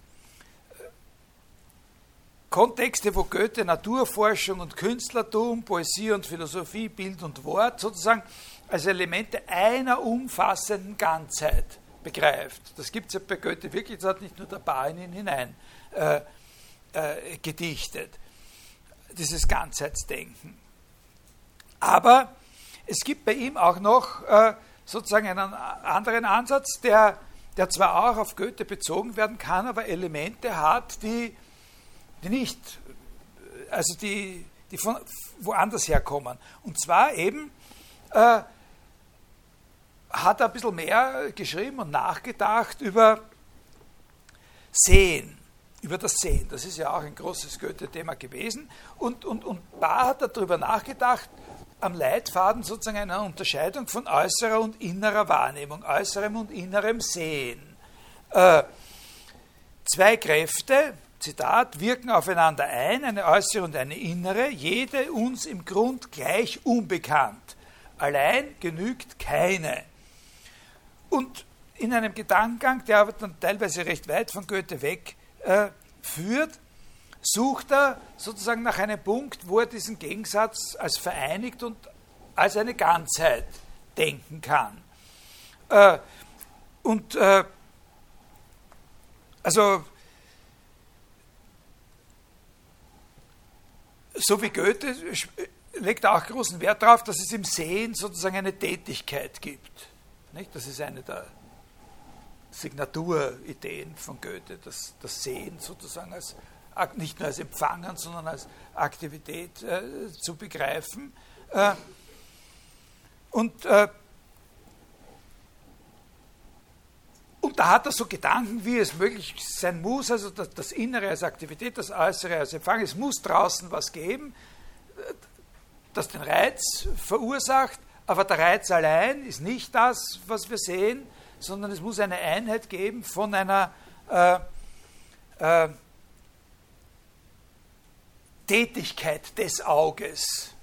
Kontexte, wo Goethe Naturforschung und Künstlertum, Poesie und Philosophie, Bild und Wort sozusagen als Elemente einer umfassenden Ganzheit begreift. Das gibt es ja bei Goethe wirklich, das hat nicht nur der Bar in ihn hinein äh, äh, gedichtet, dieses Ganzheitsdenken. Aber es gibt bei ihm auch noch äh, sozusagen einen anderen Ansatz, der der zwar auch auf Goethe bezogen werden kann, aber Elemente hat, die, die nicht, also die, die von woanders herkommen. Und zwar eben äh, hat er ein bisschen mehr geschrieben und nachgedacht über Sehen, über das Sehen. Das ist ja auch ein großes Goethe-Thema gewesen. Und, und, und da hat er darüber nachgedacht, am Leitfaden sozusagen einer Unterscheidung von äußerer und innerer Wahrnehmung, äußerem und innerem Sehen. Äh, zwei Kräfte, Zitat, wirken aufeinander ein, eine äußere und eine innere, jede uns im Grund gleich unbekannt. Allein genügt keine. Und in einem Gedankengang, der aber dann teilweise recht weit von Goethe weg äh, führt, sucht er sozusagen nach einem Punkt, wo er diesen Gegensatz als vereinigt und als eine Ganzheit denken kann. Äh, und äh, also so wie Goethe legt er auch großen Wert darauf, dass es im Sehen sozusagen eine Tätigkeit gibt. Nicht? Das ist eine der Signaturideen von Goethe, das, das Sehen sozusagen als nicht nur als Empfangen, sondern als Aktivität äh, zu begreifen. Äh, und, äh, und da hat er so Gedanken, wie es möglich sein muss, also das, das Innere als Aktivität, das Äußere als Empfang. Es muss draußen was geben, äh, das den Reiz verursacht, aber der Reiz allein ist nicht das, was wir sehen, sondern es muss eine Einheit geben von einer äh, äh, Tätigkeit des Auges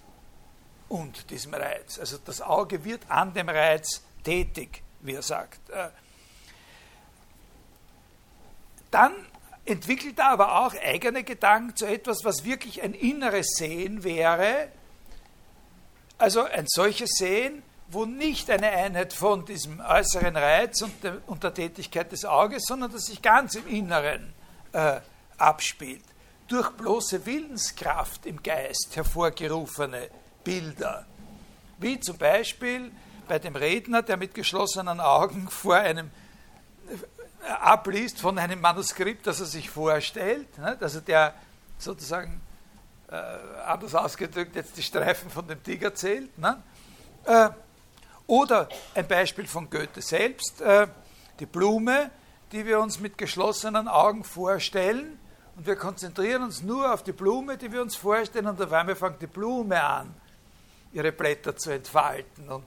und diesem Reiz. Also das Auge wird an dem Reiz tätig, wie er sagt. Äh, dann entwickelt er aber auch eigene Gedanken zu etwas, was wirklich ein inneres Sehen wäre. Also ein solches Sehen, wo nicht eine Einheit von diesem äußeren Reiz und der, Tätigkeit des Auges, sondern das sich ganz im Inneren äh, abspielt. Durch bloße Willenskraft im Geist hervorgerufene Bilder. Wie zum Beispiel bei dem Redner, der mit geschlossenen Augen vor einem äh, abliest von einem Manuskript, das er sich vorstellt, also der sozusagen äh, anders ausgedrückt jetzt die Streifen von dem Tiger zählt. Ne? Äh, oder ein Beispiel von Goethe selbst, äh, die Blume, die wir uns mit geschlossenen Augen vorstellen und wir konzentrieren uns nur auf die Blume, die wir uns vorstellen und auf einmal fängt die Blume an, ihre Blätter zu entfalten und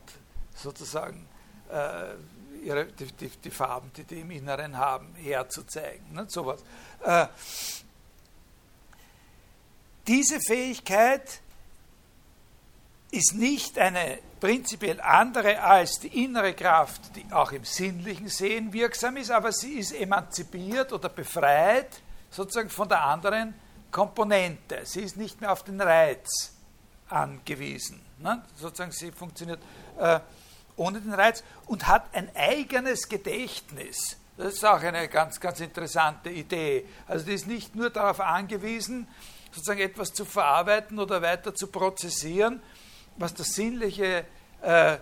sozusagen äh, ihre, die, die, die, Farben, die die im Inneren haben, herzuzeigen. Ne, sowas. Äh, diese Fähigkeit ist nicht eine prinzipiell andere als die innere Kraft, die auch im sinnlichen Sehen wirksam ist, aber sie ist emanzipiert oder befreit sozusagen von der anderen Komponente. Sie ist nicht mehr auf den Reiz angewiesen. Ne? Sozusagen sie funktioniert äh, ohne den Reiz und hat ein eigenes Gedächtnis. Das ist auch eine ganz, ganz interessante Idee. Also die ist nicht nur darauf angewiesen, sozusagen etwas zu verarbeiten oder weiter zu prozessieren, was das sinnliche äh,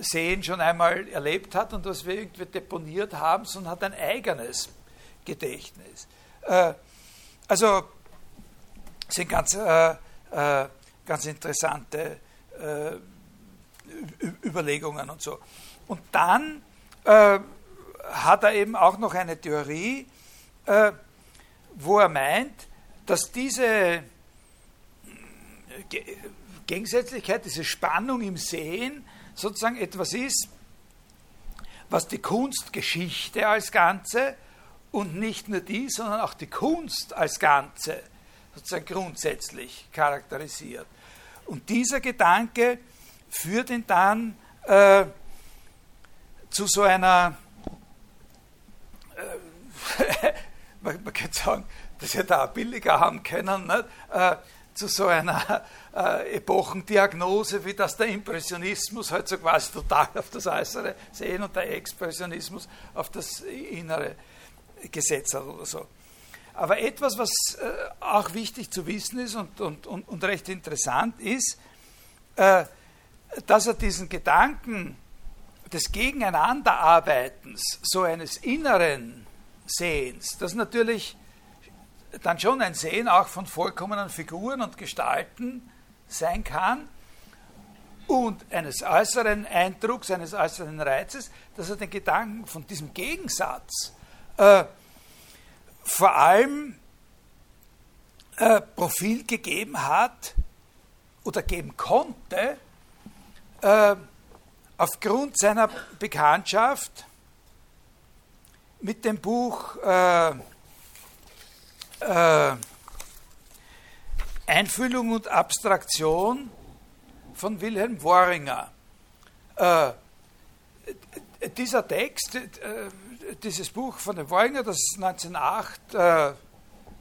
Sehen schon einmal erlebt hat und was wir irgendwie deponiert haben, sondern hat ein eigenes Gedächtnis. Äh, also sind ganz, äh, äh ganz interessante Überlegungen und so. Und dann hat er eben auch noch eine Theorie, wo er meint, dass diese Gegensätzlichkeit, diese Spannung im Sehen sozusagen etwas ist, was die Kunstgeschichte als Ganze und nicht nur die, sondern auch die Kunst als Ganze sozusagen grundsätzlich charakterisiert. Und dieser Gedanke führt ihn dann äh, zu so einer, äh, man, man könnte sagen, dass wir da billiger haben können? Äh, zu so einer äh, Epochendiagnose, wie das der Impressionismus halt so quasi total auf das Äußere sehen und der Expressionismus auf das Innere gesetzt hat oder so. Aber etwas, was äh, auch wichtig zu wissen ist und, und, und, und recht interessant ist, äh, dass er diesen Gedanken des Gegeneinanderarbeitens, so eines inneren Sehens, das natürlich dann schon ein Sehen auch von vollkommenen Figuren und Gestalten sein kann und eines äußeren Eindrucks, eines äußeren Reizes, dass er den Gedanken von diesem Gegensatz äh, vor allem äh, Profil gegeben hat oder geben konnte, äh, aufgrund seiner Bekanntschaft mit dem Buch äh, äh, Einfühlung und Abstraktion von Wilhelm Worringer. Äh, dieser Text, äh, dieses Buch von dem Worringer, das 1908 äh,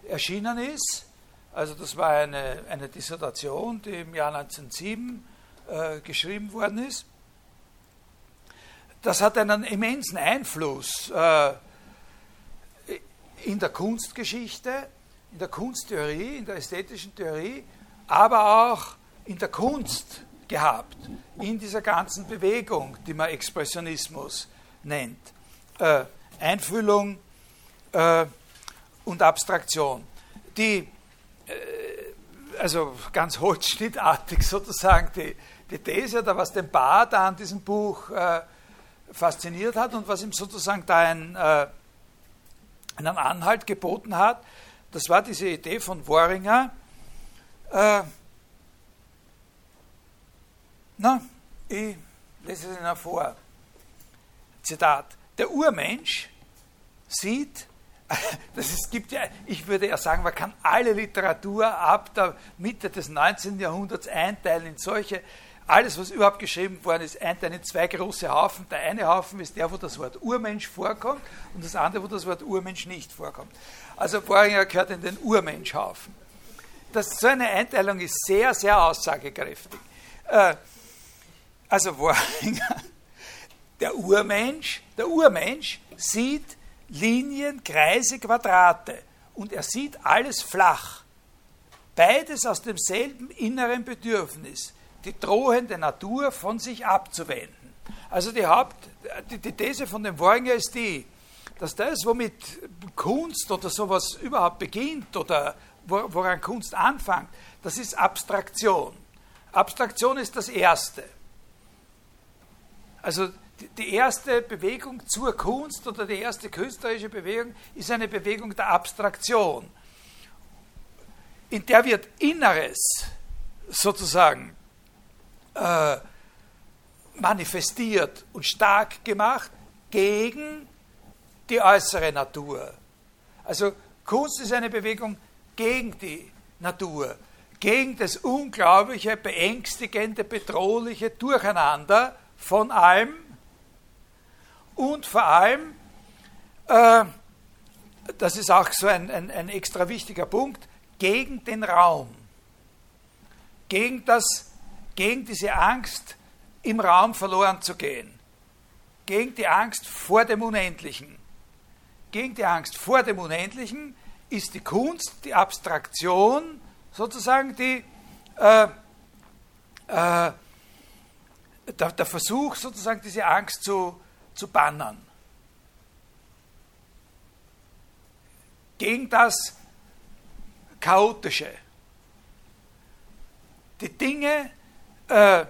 erschienen ist, also das war eine, eine Dissertation, die im Jahr 1907 äh, geschrieben worden ist, das hat einen immensen Einfluss äh, in der Kunstgeschichte, in der Kunsttheorie, in der ästhetischen Theorie, aber auch in der Kunst gehabt, in dieser ganzen Bewegung, die man Expressionismus nennt. Äh, Einfühlung äh, und Abstraktion. Die, äh, also ganz holzschnittartig sozusagen, die, die These, oder was den da an diesem Buch äh, fasziniert hat und was ihm sozusagen da ein, äh, einen Anhalt geboten hat, das war diese Idee von Worringer, äh, na, ich lese es Ihnen vor. Zitat. Der Urmensch sieht, das ist, gibt ja, ich würde ja sagen, man kann alle Literatur ab der Mitte des 19. Jahrhunderts einteilen in solche, alles, was überhaupt geschrieben worden ist, einteilen in zwei große Haufen. Der eine Haufen ist der, wo das Wort Urmensch vorkommt und das andere, wo das Wort Urmensch nicht vorkommt. Also Boringer gehört in den Urmenschhaufen. Das, so eine Einteilung ist sehr, sehr aussagekräftig. Äh, also Worringer, der Urmensch, der Urmensch sieht Linien, Kreise, Quadrate und er sieht alles flach. Beides aus demselben inneren Bedürfnis, die drohende Natur von sich abzuwenden. Also die, Haupt, die, die These von dem Worringer ist die, dass das, womit Kunst oder sowas überhaupt beginnt oder woran Kunst anfängt, das ist Abstraktion. Abstraktion ist das Erste. Also die erste Bewegung zur Kunst oder die erste künstlerische Bewegung ist eine Bewegung der Abstraktion, in der wird Inneres sozusagen äh, manifestiert und stark gemacht gegen die äußere Natur. Also Kunst ist eine Bewegung gegen die Natur, gegen das unglaubliche, beängstigende, bedrohliche Durcheinander von allem und vor allem, äh, das ist auch so ein, ein, ein extra wichtiger Punkt, gegen den Raum, gegen, das, gegen diese Angst, im Raum verloren zu gehen, gegen die Angst vor dem Unendlichen. Gegen die Angst vor dem Unendlichen ist die Kunst, die Abstraktion, sozusagen die äh, äh, der, der Versuch, sozusagen diese Angst zu, zu bannen. Gegen das Chaotische. Die Dinge äh,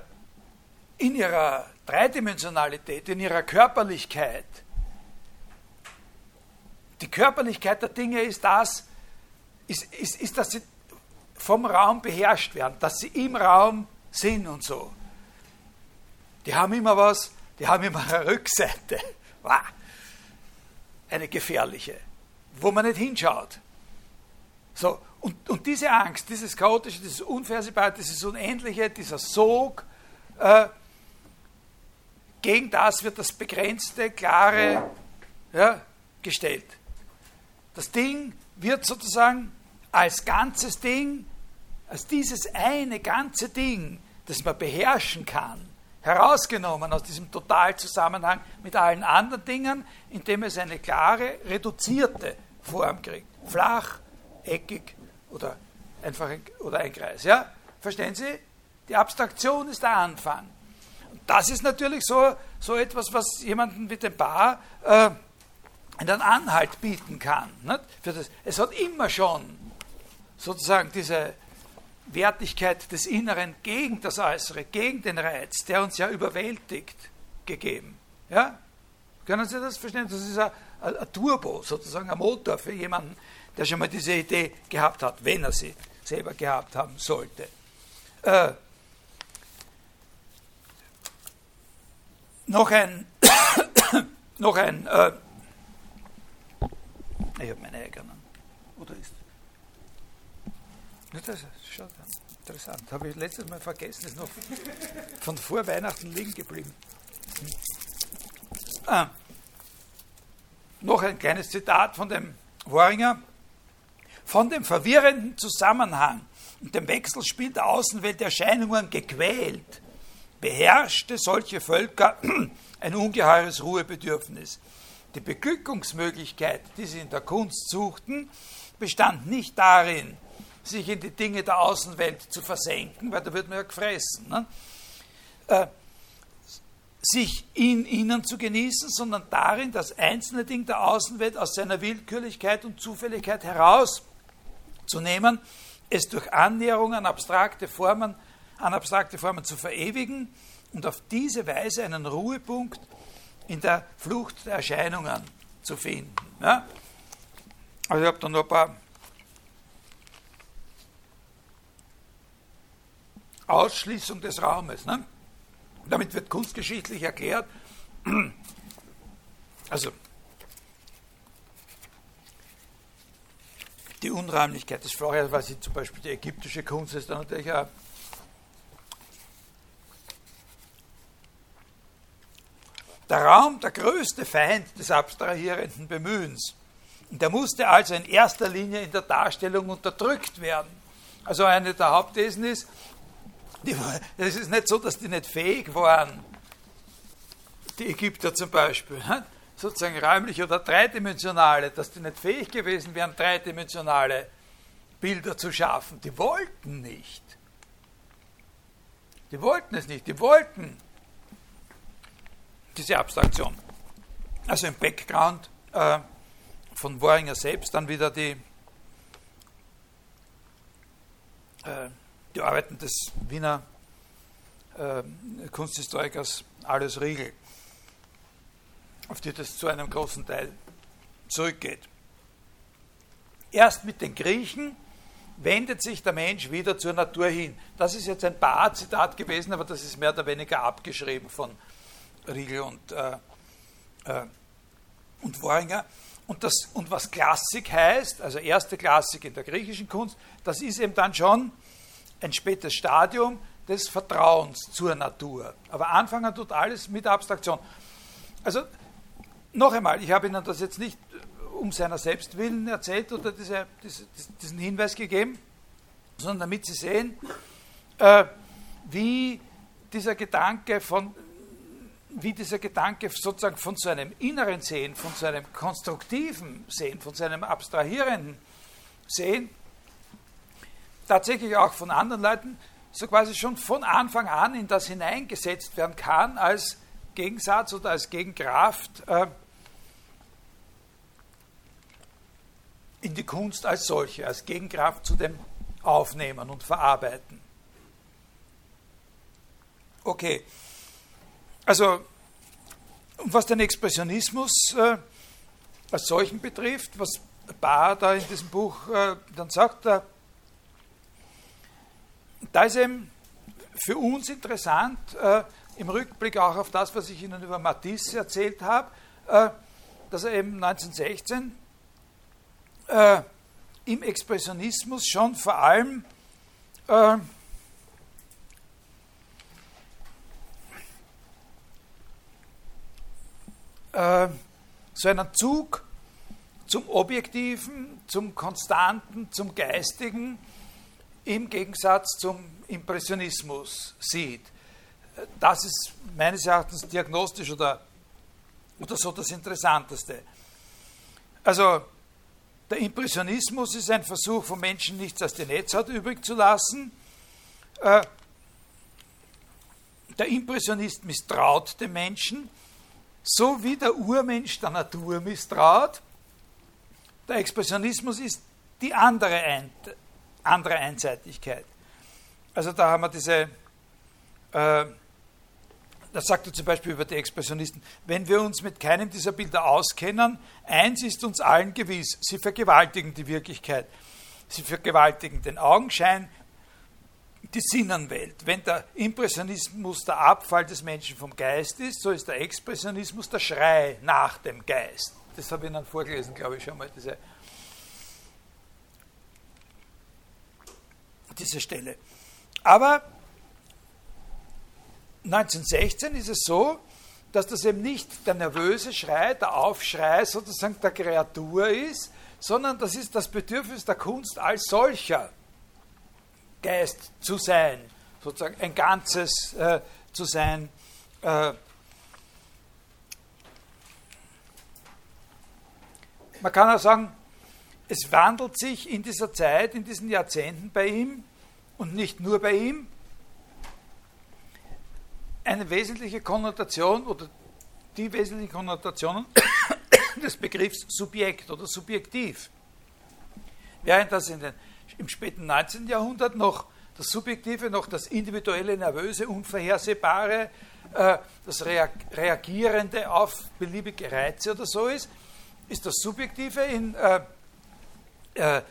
in ihrer Dreidimensionalität, in ihrer Körperlichkeit. Die Körperlichkeit der Dinge ist das, ist, ist, ist, dass sie vom Raum beherrscht werden, dass sie im Raum sind und so die haben immer was, die haben immer eine Rückseite. Eine gefährliche, wo man nicht hinschaut. So, und, und diese Angst, dieses Chaotische, dieses Unvorhersehbare, dieses Unendliche, dieser Sog, äh, gegen das wird das Begrenzte, Klare ja, gestellt. Das Ding wird sozusagen als ganzes Ding, als dieses eine ganze Ding, das man beherrschen kann, herausgenommen aus diesem Totalzusammenhang mit allen anderen Dingen, indem es eine klare, reduzierte Form kriegt. Flach, eckig oder einfach ein, oder ein Kreis. Ja? Verstehen Sie? Die Abstraktion ist der Anfang. das ist natürlich so, so etwas, was jemanden wie dem Bar äh, einen Anhalt bieten kann. Für das, es hat immer schon sozusagen diese Wertigkeit des Inneren gegen das Äußere, gegen den Reiz, der uns ja überwältigt, gegeben. Ja? Können Sie das verstehen? Das ist ein, ein Turbo, sozusagen ein Motor für jemanden, der schon mal diese Idee gehabt hat, wenn er sie selber gehabt haben sollte. Äh, noch ein, noch ein, äh, ich habe meine eigenen, oder ist das ist schon interessant, habe ich letztes Mal vergessen, ist noch von vor Weihnachten liegen geblieben. Ah, noch ein kleines Zitat von dem Woringer. Von dem verwirrenden Zusammenhang und dem Wechselspiel der Außenwelterscheinungen gequält, beherrschte solche Völker ein ungeheures Ruhebedürfnis. Die Beglückungsmöglichkeit, die sie in der Kunst suchten, bestand nicht darin, sich in die Dinge der Außenwelt zu versenken, weil da wird man ja gefressen. Ne? Äh, sich in ihnen zu genießen, sondern darin, das einzelne Ding der Außenwelt aus seiner Willkürlichkeit und Zufälligkeit herauszunehmen, es durch Annäherung an abstrakte Formen, an abstrakte Formen zu verewigen und auf diese Weise einen Ruhepunkt in der Flucht der Erscheinungen zu finden. Ja? Also ich habe da nur ein paar Ausschließung des Raumes. Ne? Damit wird kunstgeschichtlich erklärt, also die Unräumlichkeit des Florians, was sie zum Beispiel die ägyptische Kunst ist, dann natürlich auch der Raum der größte Feind des abstrahierenden Bemühens. Der musste also in erster Linie in der Darstellung unterdrückt werden. Also eine der Hauptthesen ist, es ist nicht so, dass die nicht fähig waren, die Ägypter zum Beispiel, ne? sozusagen räumlich oder dreidimensionale, dass die nicht fähig gewesen wären, dreidimensionale Bilder zu schaffen. Die wollten nicht. Die wollten es nicht. Die wollten diese Abstraktion. Also im Background äh, von Woringer selbst dann wieder die äh, die Arbeiten des Wiener äh, Kunsthistorikers Alles Riegel, auf die das zu einem großen Teil zurückgeht. Erst mit den Griechen wendet sich der Mensch wieder zur Natur hin. Das ist jetzt ein Bar-Zitat gewesen, aber das ist mehr oder weniger abgeschrieben von Riegel und, äh, äh, und Woringer. Und, das, und was Klassik heißt, also erste Klassik in der griechischen Kunst, das ist eben dann schon ein spätes Stadium des Vertrauens zur Natur. Aber anfangen tut alles mit Abstraktion. Also noch einmal, ich habe Ihnen das jetzt nicht um seiner selbst willen erzählt oder diese, diese, diesen Hinweis gegeben, sondern damit Sie sehen, äh, wie dieser Gedanke von wie dieser Gedanke sozusagen von so einem inneren Sehen, von so einem konstruktiven Sehen, von so einem abstrahierenden Sehen tatsächlich auch von anderen Leuten so quasi schon von Anfang an in das hineingesetzt werden kann als Gegensatz oder als Gegenkraft äh, in die Kunst als solche, als Gegenkraft zu dem Aufnehmen und Verarbeiten. Okay, also was den Expressionismus äh, als solchen betrifft, was Bahr da in diesem Buch äh, dann sagt, da da ist eben für uns interessant, äh, im Rückblick auch auf das, was ich Ihnen über Matisse erzählt habe, äh, dass er eben 1916 äh, im Expressionismus schon vor allem äh, äh, so einen Zug zum Objektiven, zum Konstanten, zum Geistigen im Gegensatz zum Impressionismus sieht. Das ist meines Erachtens diagnostisch oder, oder so das Interessanteste. Also der Impressionismus ist ein Versuch von Menschen, nichts als die Netzhaut übrig zu lassen. Äh, der Impressionist misstraut dem Menschen, so wie der Urmensch der Natur misstraut. Der Expressionismus ist die andere, andere Einseitigkeit. Also da haben wir diese, äh, das sagt er zum Beispiel über die Expressionisten, wenn wir uns mit keinem dieser Bilder auskennen, eins ist uns allen gewiss, sie vergewaltigen die Wirklichkeit. Sie vergewaltigen den Augenschein, die Sinnenwelt. Wenn der Impressionismus der Abfall des Menschen vom Geist ist, so ist der Expressionismus der Schrei nach dem Geist. Das habe ich Ihnen vorgelesen, glaube ich, schon mal, diese, diese Stelle. Aber 1916 ist es so, dass das eben nicht der nervöse Schrei, der Aufschrei sozusagen der Kreatur ist, sondern das ist das Bedürfnis der Kunst als solcher. Geist zu sein, sozusagen ein Ganzes äh, zu sein. Äh, man kann auch sagen, es wandelt sich in dieser Zeit, in diesen Jahrzehnten bei ihm und nicht nur bei ihm eine wesentliche Konnotation oder die wesentlichen Konnotationen des Begriffs Subjekt oder Subjektiv. Während das den im späten 19. Jahrhundert noch das Subjektive, noch das individuelle, nervöse, unvorhersehbare, äh, das Reagierende auf beliebige Reize oder so ist, ist das Subjektive in, äh, äh,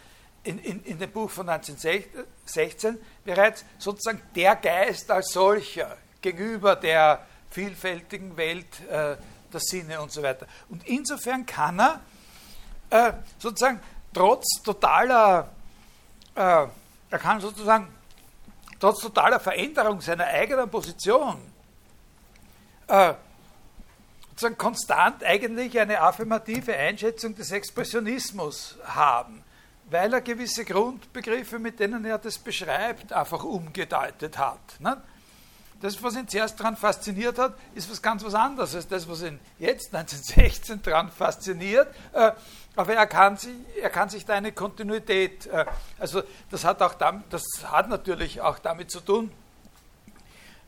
in, in, in dem Buch von 1916 bereits sozusagen der Geist als solcher gegenüber der vielfältigen Welt der Sinne und so weiter. Und insofern kann er sozusagen trotz totaler äh, er kann sozusagen trotz totaler Veränderung seiner eigenen Position äh, sozusagen konstant eigentlich eine affirmative Einschätzung des Expressionismus haben, weil er gewisse Grundbegriffe, mit denen er das beschreibt, einfach umgedeutet hat. Das, was ihn zuerst daran fasziniert hat, ist was ganz was anderes als das, was ihn jetzt 1916 daran fasziniert. Äh, aber er kann, sich, er kann sich da eine Kontinuität, äh, also das hat, auch damit, das hat natürlich auch damit zu tun,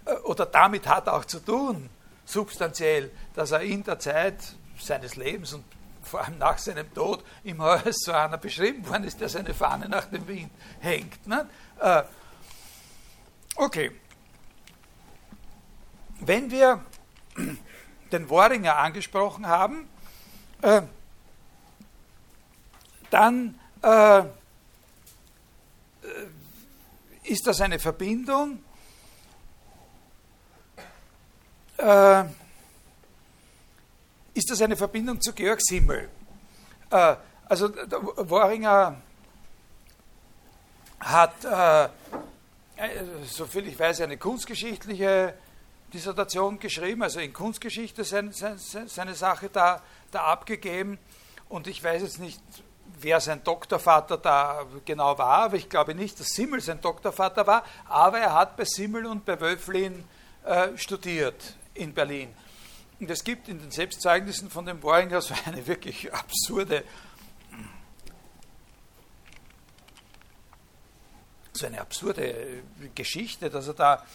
äh, oder damit hat auch zu tun, substanziell, dass er in der Zeit seines Lebens und vor allem nach seinem Tod immer als so einer beschrieben worden ist, der seine Fahne nach dem Wind hängt. Ne? Okay. Wenn wir den Worringer angesprochen haben, äh, dann äh, ist das eine Verbindung, äh, ist das eine Verbindung zu Georg Simmel. Äh, also Worringer hat, äh, soviel ich weiß, eine kunstgeschichtliche Dissertation geschrieben, also in Kunstgeschichte seine, seine, seine Sache da, da abgegeben. Und ich weiß jetzt nicht, wer sein Doktorvater da genau war, aber ich glaube nicht, dass Simmel sein Doktorvater war, aber er hat bei Simmel und bei Wölflin äh, studiert in Berlin. Und es gibt in den Selbstzeugnissen von dem Bohringer so eine wirklich absurde, so eine absurde Geschichte, dass er da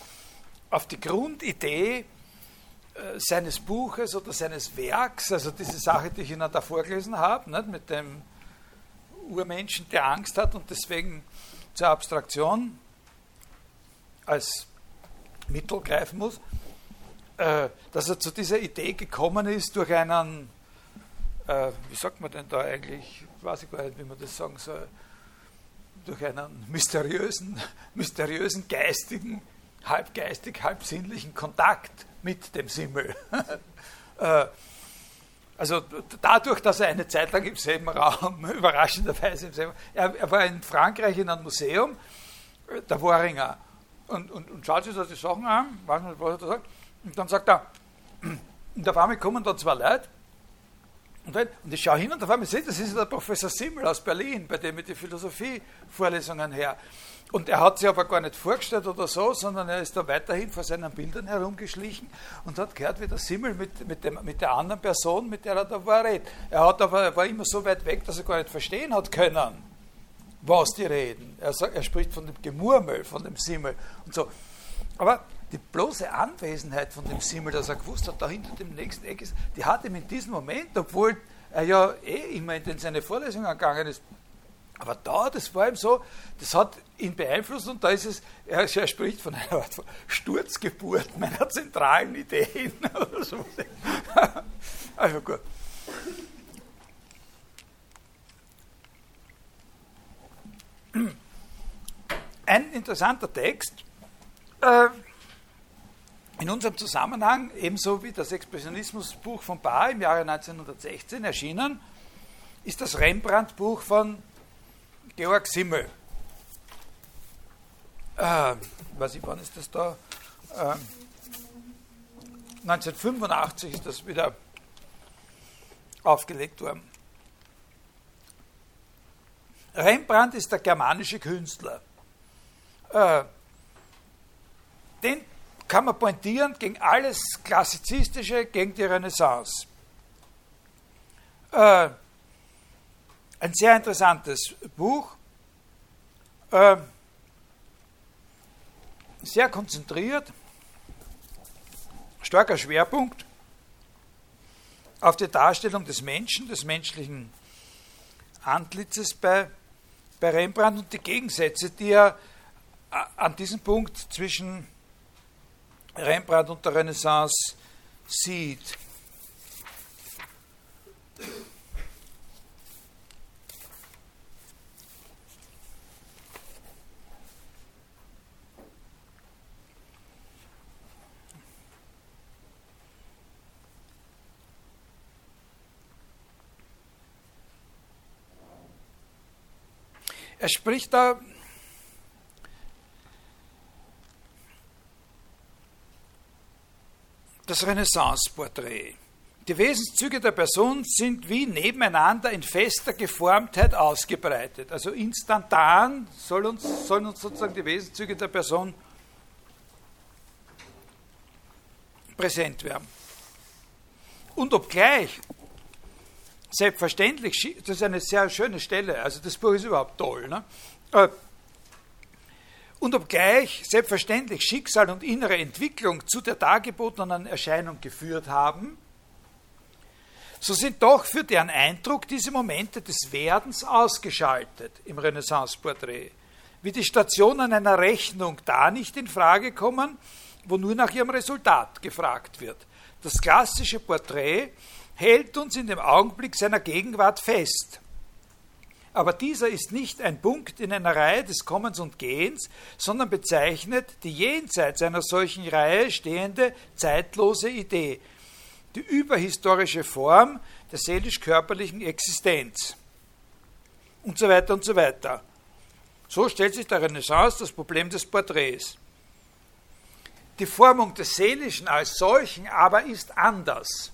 auf die Grundidee äh, seines Buches oder seines Werks, also diese Sache, die ich Ihnen da vorgelesen habe, nicht, mit dem Urmenschen, der Angst hat und deswegen zur Abstraktion als Mittel greifen muss, äh, dass er zu dieser Idee gekommen ist durch einen, äh, wie sagt man denn da eigentlich, weiß ich gar nicht, wie man das sagen soll, durch einen mysteriösen, mysteriösen geistigen halb geistig, halb sinnlichen Kontakt mit dem Simmel. Äh, also dadurch, dass er eine Zeit lang im selben Raum, überraschenderweise im selben er, er war in Frankreich in einem Museum, äh, der Worringer, und, und, und schaut sich da die Sachen an, weiß nicht, was er da sagt, und dann sagt er, und auf einmal kommen da zwei Leute, und, und ich schaue hin und auf einmal sehe, das ist der Professor Simmel aus Berlin, bei dem ich die Philosophie-Vorlesungen her. Und er hat sich aber gar nicht vorgestellt oder so, sondern er ist da weiterhin vor seinen Bildern herumgeschlichen und hat gehört, wie der Simmel mit, mit, dem, mit der anderen Person, mit der er da war, redet. Er hat aber, er war immer so weit weg, dass er gar nicht verstehen hat können, was die reden. Er, sagt, er spricht von dem Gemurmel, von dem Simmel und so. Aber die bloße Anwesenheit von dem Simmel, dass er gewusst hat, da hinter dem nächsten Eck ist, die hat ihm in diesem Moment, obwohl er ja eh immer in seine Vorlesungen gegangen ist, aber da, das war ihm so, das hat ihn beeinflusst und da ist es, er, er spricht von einer Art von Sturzgeburt meiner zentralen Ideen oder so. Also gut. Ein interessanter Text, äh, in unserem Zusammenhang, ebenso wie das Expressionismusbuch von Bahr im Jahre 1916 erschienen, ist das Rembrandt-Buch von Georg Simmel. Äh, weiß ich, wann ist das da? Äh, 1985 ist das wieder aufgelegt worden. Rembrandt ist der germanische Künstler. Äh, den kann man pointieren gegen alles Klassizistische, gegen die Renaissance. Äh, ein sehr interessantes Buch, äh, sehr konzentriert, starker Schwerpunkt auf die Darstellung des Menschen, des menschlichen Antlitzes bei, bei Rembrandt und die Gegensätze, die er an diesem Punkt zwischen Rembrandt und der Renaissance sieht. Er spricht da das Renaissance-Porträt. Die Wesenszüge der Person sind wie nebeneinander in fester Geformtheit ausgebreitet. Also instantan soll uns, sollen uns sozusagen die Wesenszüge der Person präsent werden. Und obgleich, selbstverständlich, das ist eine sehr schöne Stelle, also das Buch ist überhaupt toll, ne? Und obgleich selbstverständlich Schicksal und innere Entwicklung zu der dargebotenen Erscheinung geführt haben, so sind doch für deren Eindruck diese Momente des Werdens ausgeschaltet im Renaissance-Porträt, wie die Stationen einer Rechnung da nicht in Frage kommen, wo nur nach ihrem Resultat gefragt wird. Das klassische Porträt hält uns in dem Augenblick seiner Gegenwart fest aber dieser ist nicht ein Punkt in einer Reihe des Kommens und Gehens, sondern bezeichnet die jenseits einer solchen Reihe stehende zeitlose Idee, die überhistorische Form der seelisch-körperlichen Existenz und so weiter und so weiter. So stellt sich der Renaissance das Problem des Porträts. Die Formung des Seelischen als solchen aber ist anders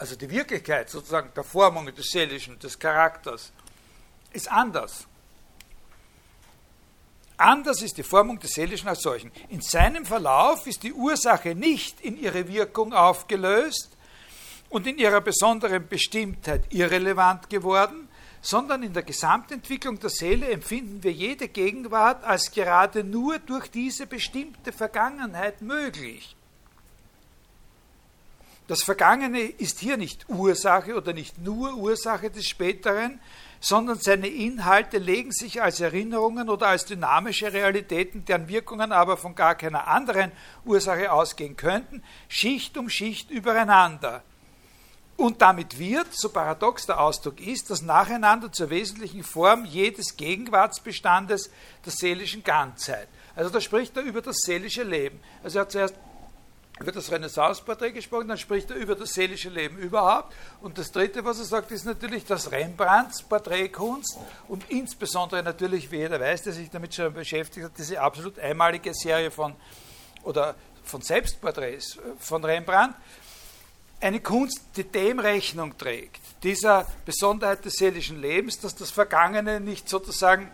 also die Wirklichkeit sozusagen der Formung des Seelischen, des Charakters, ist anders. Anders ist die Formung des Seelischen als solchen. In seinem Verlauf ist die Ursache nicht in ihre Wirkung aufgelöst und in ihrer besonderen Bestimmtheit irrelevant geworden, sondern in der Gesamtentwicklung der Seele empfinden wir jede Gegenwart als gerade nur durch diese bestimmte Vergangenheit möglich. Das Vergangene ist hier nicht Ursache oder nicht nur Ursache des Späteren, sondern seine Inhalte legen sich als Erinnerungen oder als dynamische Realitäten, deren Wirkungen aber von gar keiner anderen Ursache ausgehen könnten, Schicht um Schicht übereinander. Und damit wird, so paradox der Ausdruck ist, das Nacheinander zur wesentlichen Form jedes Gegenwartsbestandes der seelischen Ganzheit. Also da spricht er über das seelische Leben. Also er hat zuerst über das Renaissance-Porträt gesprochen, dann spricht er über das seelische Leben überhaupt. Und das Dritte, was er sagt, ist natürlich, dass Rembrandts Porträtkunst und insbesondere natürlich, wie jeder weiß, der sich damit schon beschäftigt hat, diese absolut einmalige Serie von, oder von Selbstporträts von Rembrandt, eine Kunst, die dem Rechnung trägt, dieser Besonderheit des seelischen Lebens, dass das Vergangene nicht sozusagen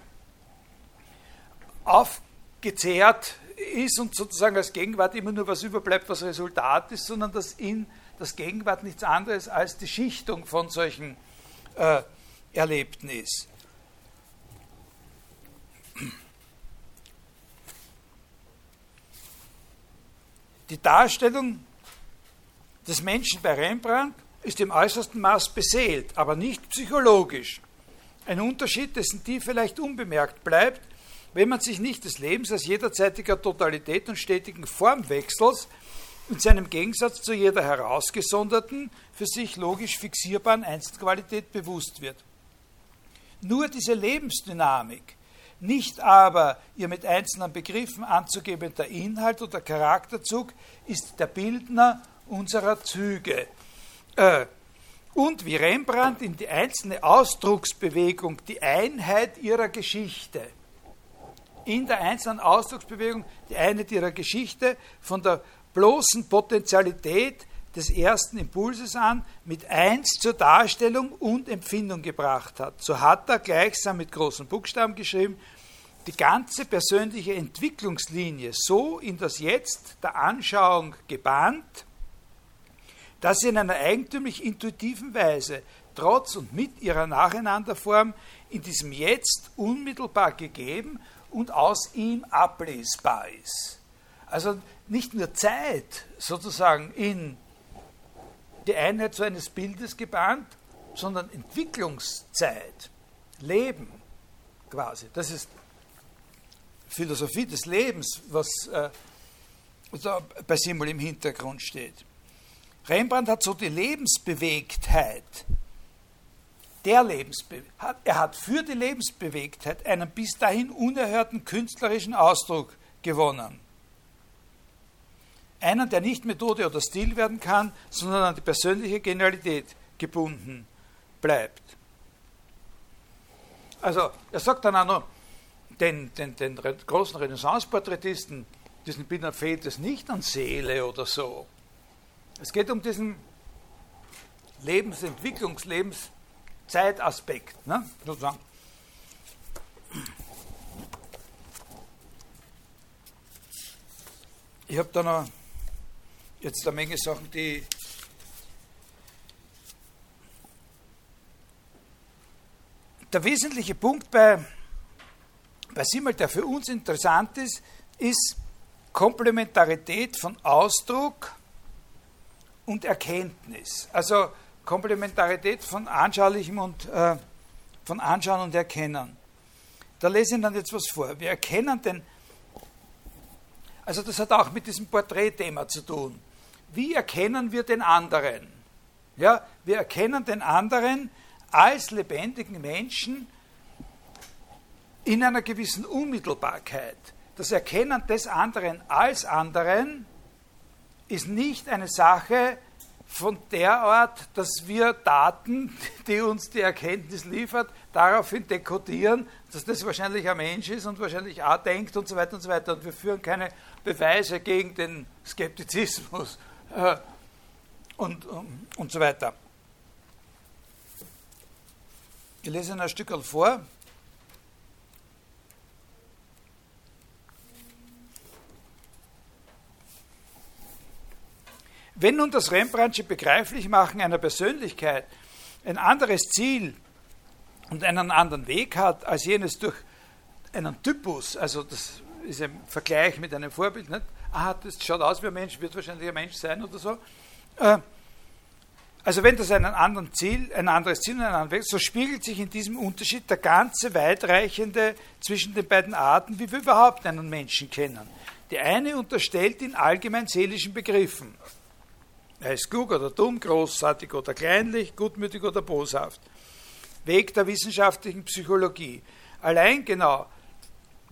aufgezehrt ist und sozusagen als Gegenwart immer nur was überbleibt, was Resultat ist, sondern dass in das Gegenwart nichts anderes als die Schichtung von solchen äh, Erlebten ist. Die Darstellung des Menschen bei Rembrandt ist im äußersten Maß beseelt, aber nicht psychologisch. Ein Unterschied, dessen Tiefe vielleicht unbemerkt bleibt, wenn man sich nicht des Lebens als jederzeitiger Totalität und stetigen Formwechsels in seinem Gegensatz zu jeder herausgesonderten, für sich logisch fixierbaren Einzelqualität bewusst wird. Nur diese Lebensdynamik, nicht aber ihr mit einzelnen Begriffen anzugebender Inhalt oder Charakterzug, ist der Bildner unserer Züge. Äh, und wie Rembrandt in die einzelne Ausdrucksbewegung die Einheit ihrer Geschichte, in der einzelnen Ausdrucksbewegung die Einheit ihrer Geschichte von der bloßen Potentialität des ersten Impulses an, mit eins zur Darstellung und Empfindung gebracht hat. So hat er gleichsam mit großen Buchstaben geschrieben, die ganze persönliche Entwicklungslinie so in das Jetzt der Anschauung gebannt, dass sie in einer eigentümlich intuitiven Weise, trotz und mit ihrer Nacheinanderform, in diesem Jetzt unmittelbar gegeben und aus ihm ablesbar ist. Also nicht nur Zeit sozusagen in die Einheit so eines Bildes gebahnt, sondern Entwicklungszeit, Leben quasi. Das ist Philosophie des Lebens, was äh, bei Simmel im Hintergrund steht. Rembrandt hat so die Lebensbewegtheit, der Lebensbe er hat für die Lebensbewegtheit einen bis dahin unerhörten künstlerischen Ausdruck gewonnen. Einen, der nicht Methode oder Stil werden kann, sondern an die persönliche Genialität gebunden bleibt. Also, er sagt dann auch noch, den, den, den großen Renaissance-Porträtisten, diesen Bildern fehlt es nicht an Seele oder so. Es geht um diesen Lebensentwicklungs-, Lebenszeitaspekt, ne, sozusagen. Ich habe da noch jetzt eine Menge Sachen, die der wesentliche Punkt bei, bei Simmel, der für uns interessant ist, ist Komplementarität von Ausdruck und Erkenntnis. Also Komplementarität von Anschaulichem und äh, von Anschauen und Erkennen. Da lese ich dann jetzt was vor. Wir erkennen den, also das hat auch mit diesem Porträtthema zu tun. Wie erkennen wir den anderen? Ja, wir erkennen den anderen als lebendigen Menschen in einer gewissen Unmittelbarkeit. Das Erkennen des anderen als anderen ist nicht eine Sache von der Art, dass wir Daten, die uns die Erkenntnis liefert, daraufhin dekodieren, dass das wahrscheinlich ein Mensch ist und wahrscheinlich auch denkt und so weiter und so weiter. Und wir führen keine Beweise gegen den Skeptizismus äh, und, und, und so weiter. Ich lese ein Stück vor. Wenn nun das Rembrandtsche Begreiflichmachen einer Persönlichkeit ein anderes Ziel und einen anderen Weg hat als jenes durch einen Typus, also das ist ein Vergleich mit einem Vorbild, nicht? ah, das schaut aus wie ein Mensch, wird wahrscheinlich ein Mensch sein oder so. Äh, also wenn das einen anderen Ziel, ein anderes Ziel und einen anderen Weg, so spiegelt sich in diesem Unterschied der ganze weitreichende zwischen den beiden Arten, wie wir überhaupt einen Menschen kennen. Die eine unterstellt in allgemein seelischen Begriffen. Er ist klug oder dumm, großartig oder kleinlich, gutmütig oder boshaft. Weg der wissenschaftlichen Psychologie. Allein genau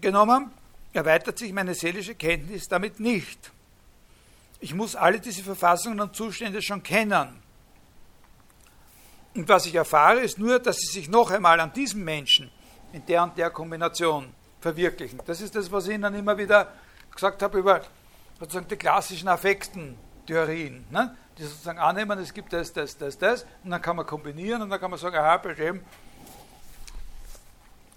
genommen erweitert sich meine seelische Kenntnis damit nicht. Ich muss alle diese Verfassungen und Zustände schon kennen. Und was ich erfahre, ist nur, dass sie sich noch einmal an diesem Menschen in der und der Kombination verwirklichen. Das ist das, was ich Ihnen immer wieder gesagt habe über sozusagen die klassischen Affekten, Theorien, ne? die sozusagen annehmen, es gibt das, das, das, das, und dann kann man kombinieren und dann kann man sagen, aha, bei dem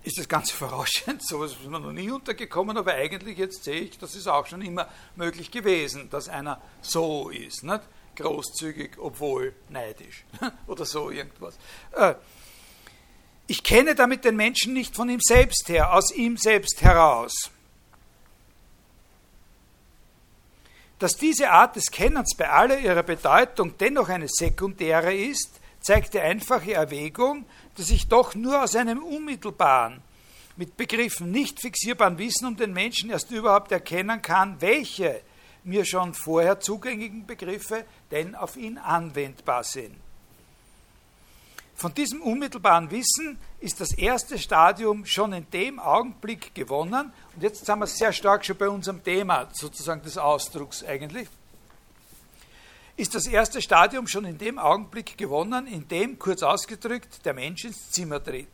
ist das Ganze vorausschauend, so ist mir noch nie untergekommen, aber eigentlich jetzt sehe ich, das ist auch schon immer möglich gewesen, dass einer so ist, nicht? großzügig, obwohl neidisch oder so irgendwas. Äh, ich kenne damit den Menschen nicht von ihm selbst her, aus ihm selbst heraus. Dass diese Art des Kennens bei aller ihrer Bedeutung dennoch eine sekundäre ist, zeigt die einfache Erwägung, dass ich doch nur aus einem unmittelbaren, mit Begriffen nicht fixierbaren Wissen um den Menschen erst überhaupt erkennen kann, welche mir schon vorher zugänglichen Begriffe denn auf ihn anwendbar sind. Von diesem unmittelbaren Wissen ist das erste Stadium schon in dem Augenblick gewonnen. Und jetzt sind wir sehr stark schon bei unserem Thema sozusagen des Ausdrucks eigentlich. Ist das erste Stadium schon in dem Augenblick gewonnen, in dem, kurz ausgedrückt, der Mensch ins Zimmer tritt.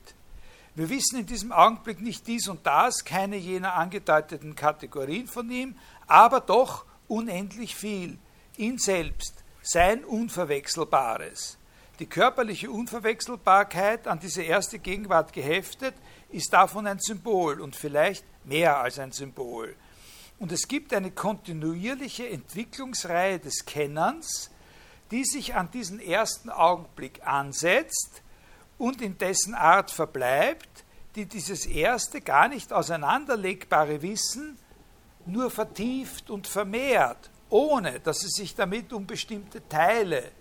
Wir wissen in diesem Augenblick nicht dies und das, keine jener angedeuteten Kategorien von ihm, aber doch unendlich viel, ihn selbst, sein Unverwechselbares. Die körperliche Unverwechselbarkeit, an diese erste Gegenwart geheftet, ist davon ein Symbol und vielleicht mehr als ein Symbol. Und es gibt eine kontinuierliche Entwicklungsreihe des Kennens, die sich an diesen ersten Augenblick ansetzt und in dessen Art verbleibt, die dieses erste gar nicht auseinanderlegbare Wissen nur vertieft und vermehrt, ohne dass es sich damit um bestimmte Teile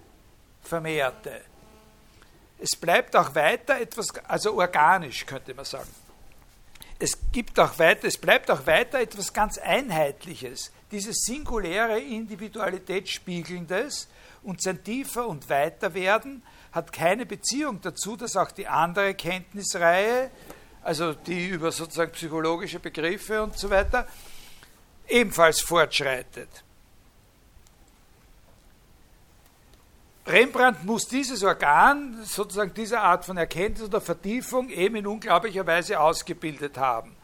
vermehrte. Es bleibt auch weiter etwas, also organisch könnte man sagen. Es, gibt auch weiter, es bleibt auch weiter etwas ganz Einheitliches, dieses singuläre Individualitätsspiegelndes und sein tiefer und weiter werden hat keine Beziehung dazu, dass auch die andere Kenntnisreihe, also die über sozusagen psychologische Begriffe und so weiter, ebenfalls fortschreitet. Rembrandt muss dieses Organ, sozusagen diese Art von Erkenntnis oder Vertiefung, eben in unglaublicher Weise ausgebildet haben.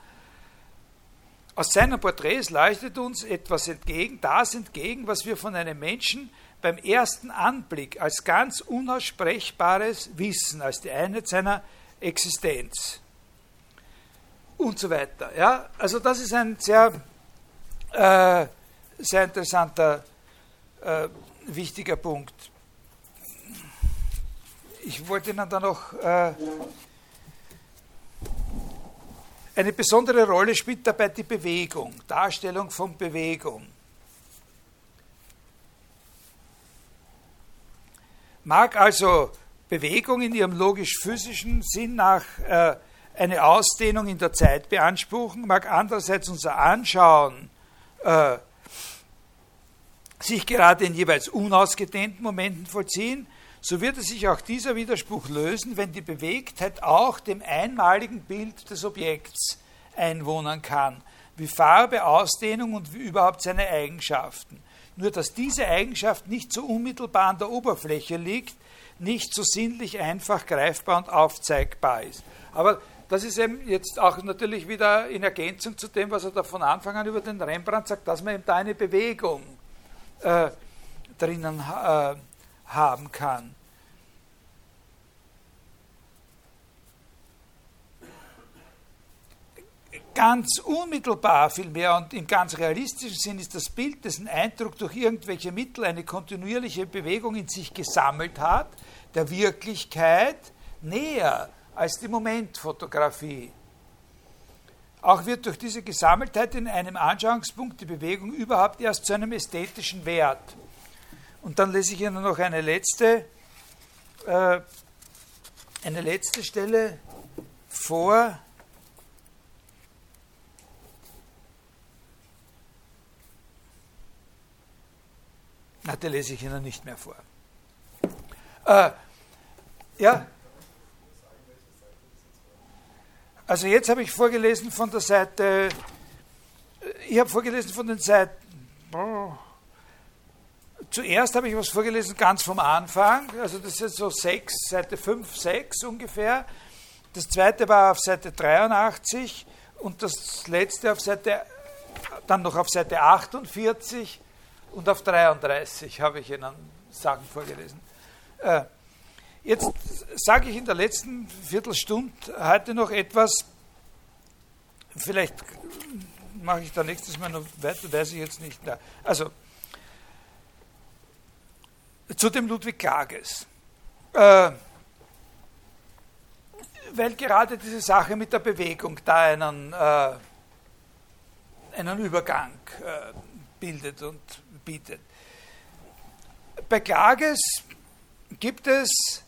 Aus seinen Porträts leuchtet uns etwas entgegen, das entgegen, was wir von einem Menschen beim ersten Anblick als ganz unaussprechbares Wissen, als die Einheit seiner Existenz und so weiter. Ja, also das ist ein sehr, äh, sehr interessanter, äh, wichtiger Punkt ich wollte Ihnen da noch äh, eine besondere Rolle spielt dabei die Bewegung, Darstellung von Bewegung. Mag also Bewegung in ihrem logisch-physischen Sinn nach äh, eine Ausdehnung in der Zeit beanspruchen, mag andererseits unser Anschauen äh, sich gerade in jeweils unausgedehnten Momenten vollziehen, so würde sich auch dieser Widerspruch lösen, wenn die Bewegtheit auch dem einmaligen Bild des Objekts einwohnen kann, wie Farbe, Ausdehnung und wie überhaupt seine Eigenschaften. Nur dass diese Eigenschaft nicht so unmittelbar an der Oberfläche liegt, nicht so sinnlich einfach greifbar und aufzeigbar ist. Aber das ist eben jetzt auch natürlich wieder in Ergänzung zu dem, was er da von Anfang an über den Rembrandt sagt, dass man eben da eine Bewegung äh, drinnen äh, haben kann. Ganz unmittelbar vielmehr und im ganz realistischen Sinn ist das Bild, dessen Eindruck durch irgendwelche Mittel eine kontinuierliche Bewegung in sich gesammelt hat, der Wirklichkeit näher als die Momentfotografie. Auch wird durch diese Gesammeltheit in einem Anschauungspunkt die Bewegung überhaupt erst zu einem ästhetischen Wert. Und dann lese ich Ihnen noch eine letzte, äh, eine letzte Stelle vor. Na, die lese ich Ihnen nicht mehr vor. Äh, ja. Also jetzt habe ich vorgelesen von der Seite, ich habe vorgelesen von den Seiten, zuerst habe ich was vorgelesen ganz vom Anfang, also das ist so 6, Seite 5, 6 ungefähr. Das zweite war auf Seite 83 und das letzte auf Seite, dann noch auf Seite 48 und auf 33 habe ich Ihnen Sachen vorgelesen. Äh, jetzt sage ich in der letzten Viertelstunde heute noch etwas, vielleicht mache ich da nächstes Mal noch weiter, weiß ich jetzt nicht. Also, zu dem Ludwig Klages. Äh, weil gerade diese Sache mit der Bewegung da einen, äh, einen Übergang äh, bildet und bietet. Bei Klages gibt es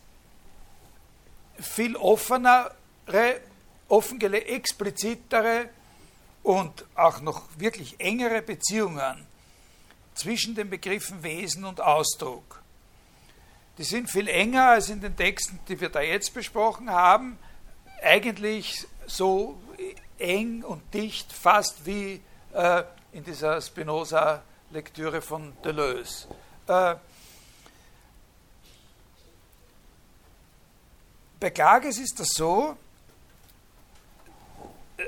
viel offenere, offengele, explizitere und auch noch wirklich engere Beziehungen zwischen den Begriffen Wesen und Ausdruck. Die sind viel enger als in den Texten, die wir da jetzt besprochen haben. Eigentlich so eng und dicht, fast wie äh, in dieser Spinoza-Lektüre von Deleuze. Äh, bei Klages ist das so, äh,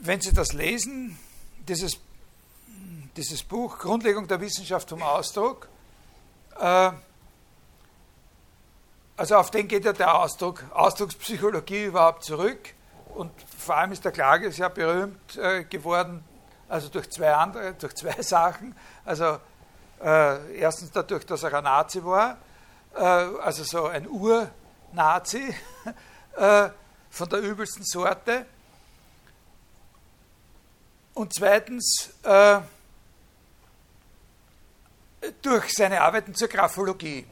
wenn Sie das lesen, dieses, dieses Buch Grundlegung der Wissenschaft vom Ausdruck, äh, also auf den geht ja der Ausdruck, Ausdruckspsychologie überhaupt zurück. Und vor allem ist der Klage sehr berühmt äh, geworden, also durch zwei andere, durch zwei Sachen. Also äh, erstens dadurch, dass er ein Nazi war, äh, also so ein Ur-Nazi äh, von der übelsten Sorte. Und zweitens äh, durch seine Arbeiten zur Graphologie.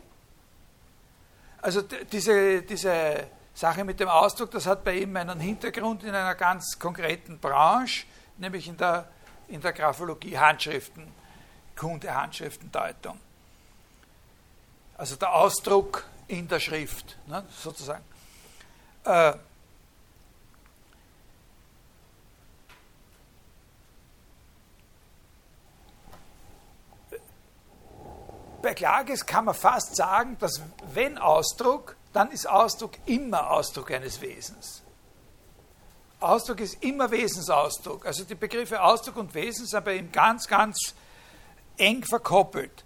Also diese, diese Sache mit dem Ausdruck, das hat bei ihm einen Hintergrund in einer ganz konkreten Branche, nämlich in der, in der Graphologie Handschriften, Kunde, Handschriftendeutung. Also der Ausdruck in der Schrift, ne, sozusagen. Äh, bei Klages kann man fast sagen, dass wenn Ausdruck, dann ist Ausdruck immer Ausdruck eines Wesens. Ausdruck ist immer Wesensausdruck. Also die Begriffe Ausdruck und Wesen sind bei ihm ganz, ganz eng verkoppelt.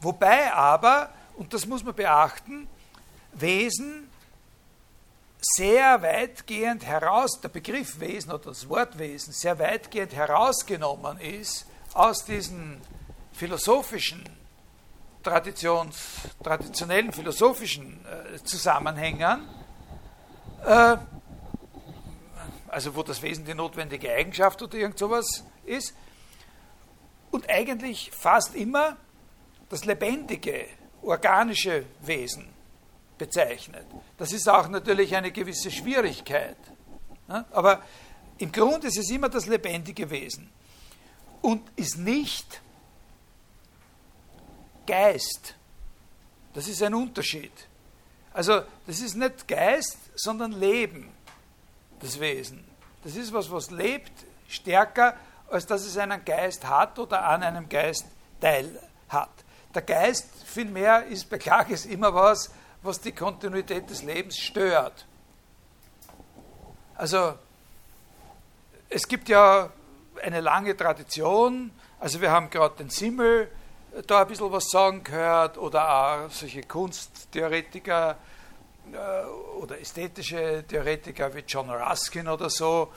Wobei aber, und das muss man beachten, Wesen sehr weitgehend heraus, der Begriff Wesen oder das Wort Wesen sehr weitgehend herausgenommen ist aus diesen philosophischen Traditions, traditionellen philosophischen äh, Zusammenhängen, äh, also wo das Wesen die notwendige Eigenschaft oder irgend sowas ist, und eigentlich fast immer das lebendige, organische Wesen bezeichnet. Das ist auch natürlich eine gewisse Schwierigkeit. Ne? Aber im Grunde ist es immer das lebendige Wesen und ist nicht Geist. Das ist ein Unterschied. Also das ist nicht Geist, sondern Leben, das Wesen. Das ist was, was lebt, stärker, als dass es einen Geist hat oder an einem Geist teil hat. Der Geist vielmehr ist bei Klages immer was, was die Kontinuität des Lebens stört. Also es gibt ja eine lange Tradition, also wir haben gerade den Simmel, da ein bisschen was sagen gehört oder auch solche Kunsttheoretiker äh, oder ästhetische Theoretiker wie John Ruskin oder so,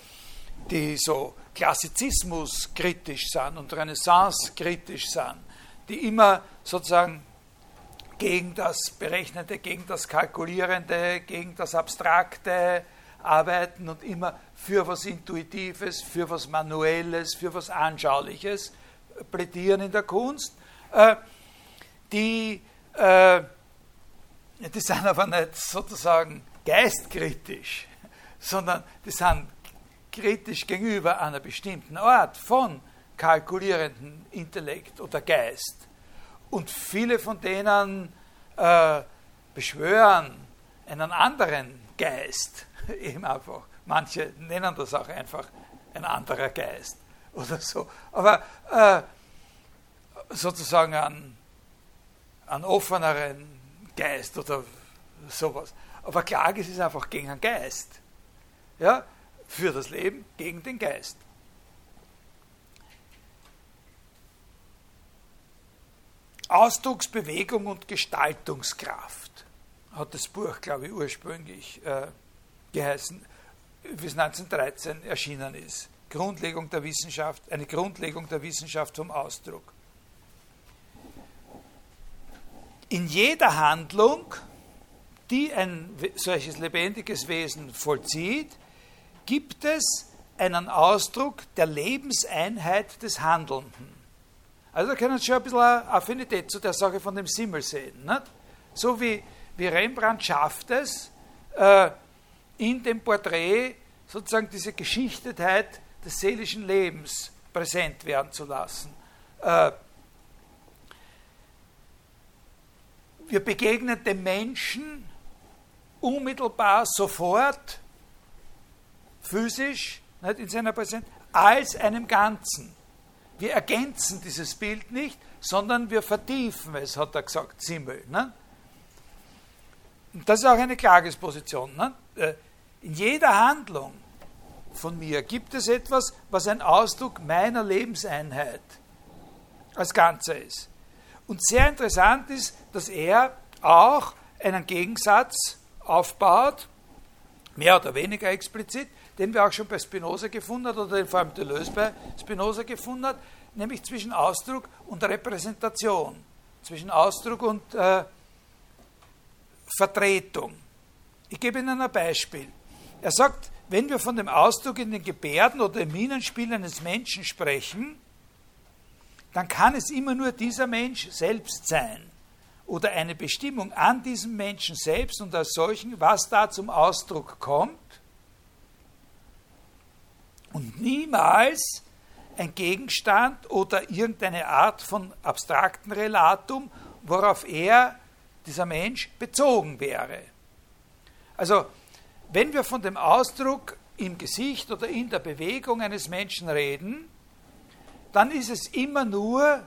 die so Klassizismus kritisch sind und Renaissance kritisch sind, die immer sozusagen gegen das Berechnende, gegen das Kalkulierende, gegen das Abstrakte arbeiten und immer für was Intuitives, für was Manuelles, für was Anschauliches plädieren in der Kunst äh, die, äh, die sind aber nicht sozusagen geistkritisch, sondern die sind kritisch gegenüber einer bestimmten Art von kalkulierenden Intellekt oder Geist. Und viele von denen äh, beschwören einen anderen Geist, eben einfach. Manche nennen das auch einfach ein anderer Geist oder so. Aber äh, sozusagen einen, einen offeneren Geist oder sowas. Aber Klage ist einfach gegen den Geist. Ja? Für das Leben gegen den Geist. Ausdrucksbewegung und Gestaltungskraft hat das Buch, glaube ich, ursprünglich äh, geheißen, wie es 1913 erschienen ist. Grundlegung der Wissenschaft, eine Grundlegung der Wissenschaft vom Ausdruck. In jeder Handlung, die ein solches lebendiges Wesen vollzieht, gibt es einen Ausdruck der Lebenseinheit des Handelnden. Also da können Sie schon ein bisschen Affinität zu der Sache von dem Simmel sehen. Nicht? So wie, wie Rembrandt schafft es, äh, in dem Porträt sozusagen diese Geschichtetheit des seelischen Lebens präsent werden zu lassen. Äh, wir begegnen dem Menschen unmittelbar sofort, physisch, in seiner Präsenz, als einem Ganzen. Wir ergänzen dieses Bild nicht, sondern wir vertiefen es, hat er gesagt, Simmel. Ne? Und das ist auch eine Klagesposition. Ne? Äh, in jeder Handlung von mir gibt es etwas, was ein Ausdruck meiner Lebenseinheit als Ganzer ist. Und sehr interessant ist, dass er auch einen Gegensatz aufbaut, mehr oder weniger explizit, den wir auch schon bei Spinoza gefunden haben, oder den vor allem Deleuze bei Spinoza gefunden hat, nämlich zwischen Ausdruck und Repräsentation, zwischen Ausdruck und äh, Vertretung. Ich gebe Ihnen ein Beispiel. Er sagt, wenn wir von dem Ausdruck in den Gebärden oder im Minenspiel eines Menschen sprechen, dann kann es immer nur dieser Mensch selbst sein oder eine Bestimmung an diesem Menschen selbst und als solchen, was da zum Ausdruck kommt und niemals ein Gegenstand oder irgendeine Art von abstrakten Relatum, worauf er, dieser Mensch, bezogen wäre. Also wenn wir von dem Ausdruck im Gesicht oder in der Bewegung eines Menschen reden, dann ist es immer nur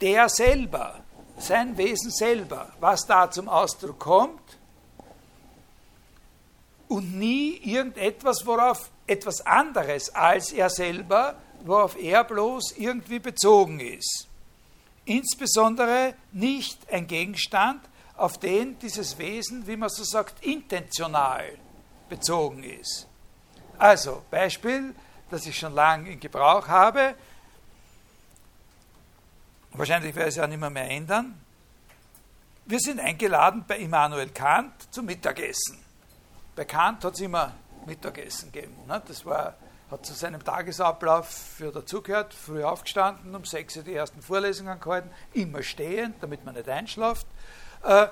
der selber, sein Wesen selber, was da zum Ausdruck kommt und nie irgendetwas, worauf etwas anderes als er selber, worauf er bloß irgendwie bezogen ist. Insbesondere nicht ein Gegenstand, auf den dieses Wesen, wie man so sagt, intentional bezogen ist. Also, Beispiel, das ich schon lange in Gebrauch habe, wahrscheinlich werde ich es ja nicht mehr, mehr ändern. Wir sind eingeladen bei Immanuel Kant zum Mittagessen. Bei Kant hat es immer Mittagessen gegeben. Ne? Das war, hat zu seinem Tagesablauf für dazugehört, früh aufgestanden, um sechs Uhr die ersten Vorlesungen gehalten, immer stehend, damit man nicht einschlaft äh,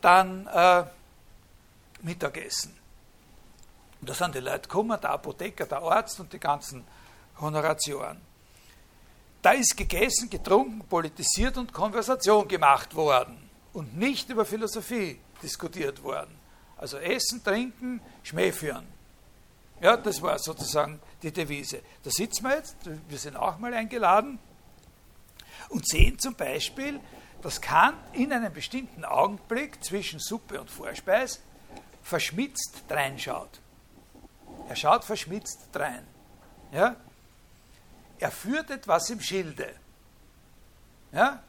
dann äh, Mittagessen. Und da sind die Leute gekommen, der Apotheker, der Arzt und die ganzen Honoratioren. Da ist gegessen, getrunken, politisiert und Konversation gemacht worden und nicht über Philosophie diskutiert worden. Also Essen, Trinken, Schmäh führen. Ja, das war sozusagen die Devise. Da sitzen wir jetzt, wir sind auch mal eingeladen und sehen zum Beispiel, dass Kant in einem bestimmten Augenblick zwischen Suppe und Vorspeis verschmitzt reinschaut. Er schaut verschmitzt drein. Ja? Er führt etwas im Schilde. Ja?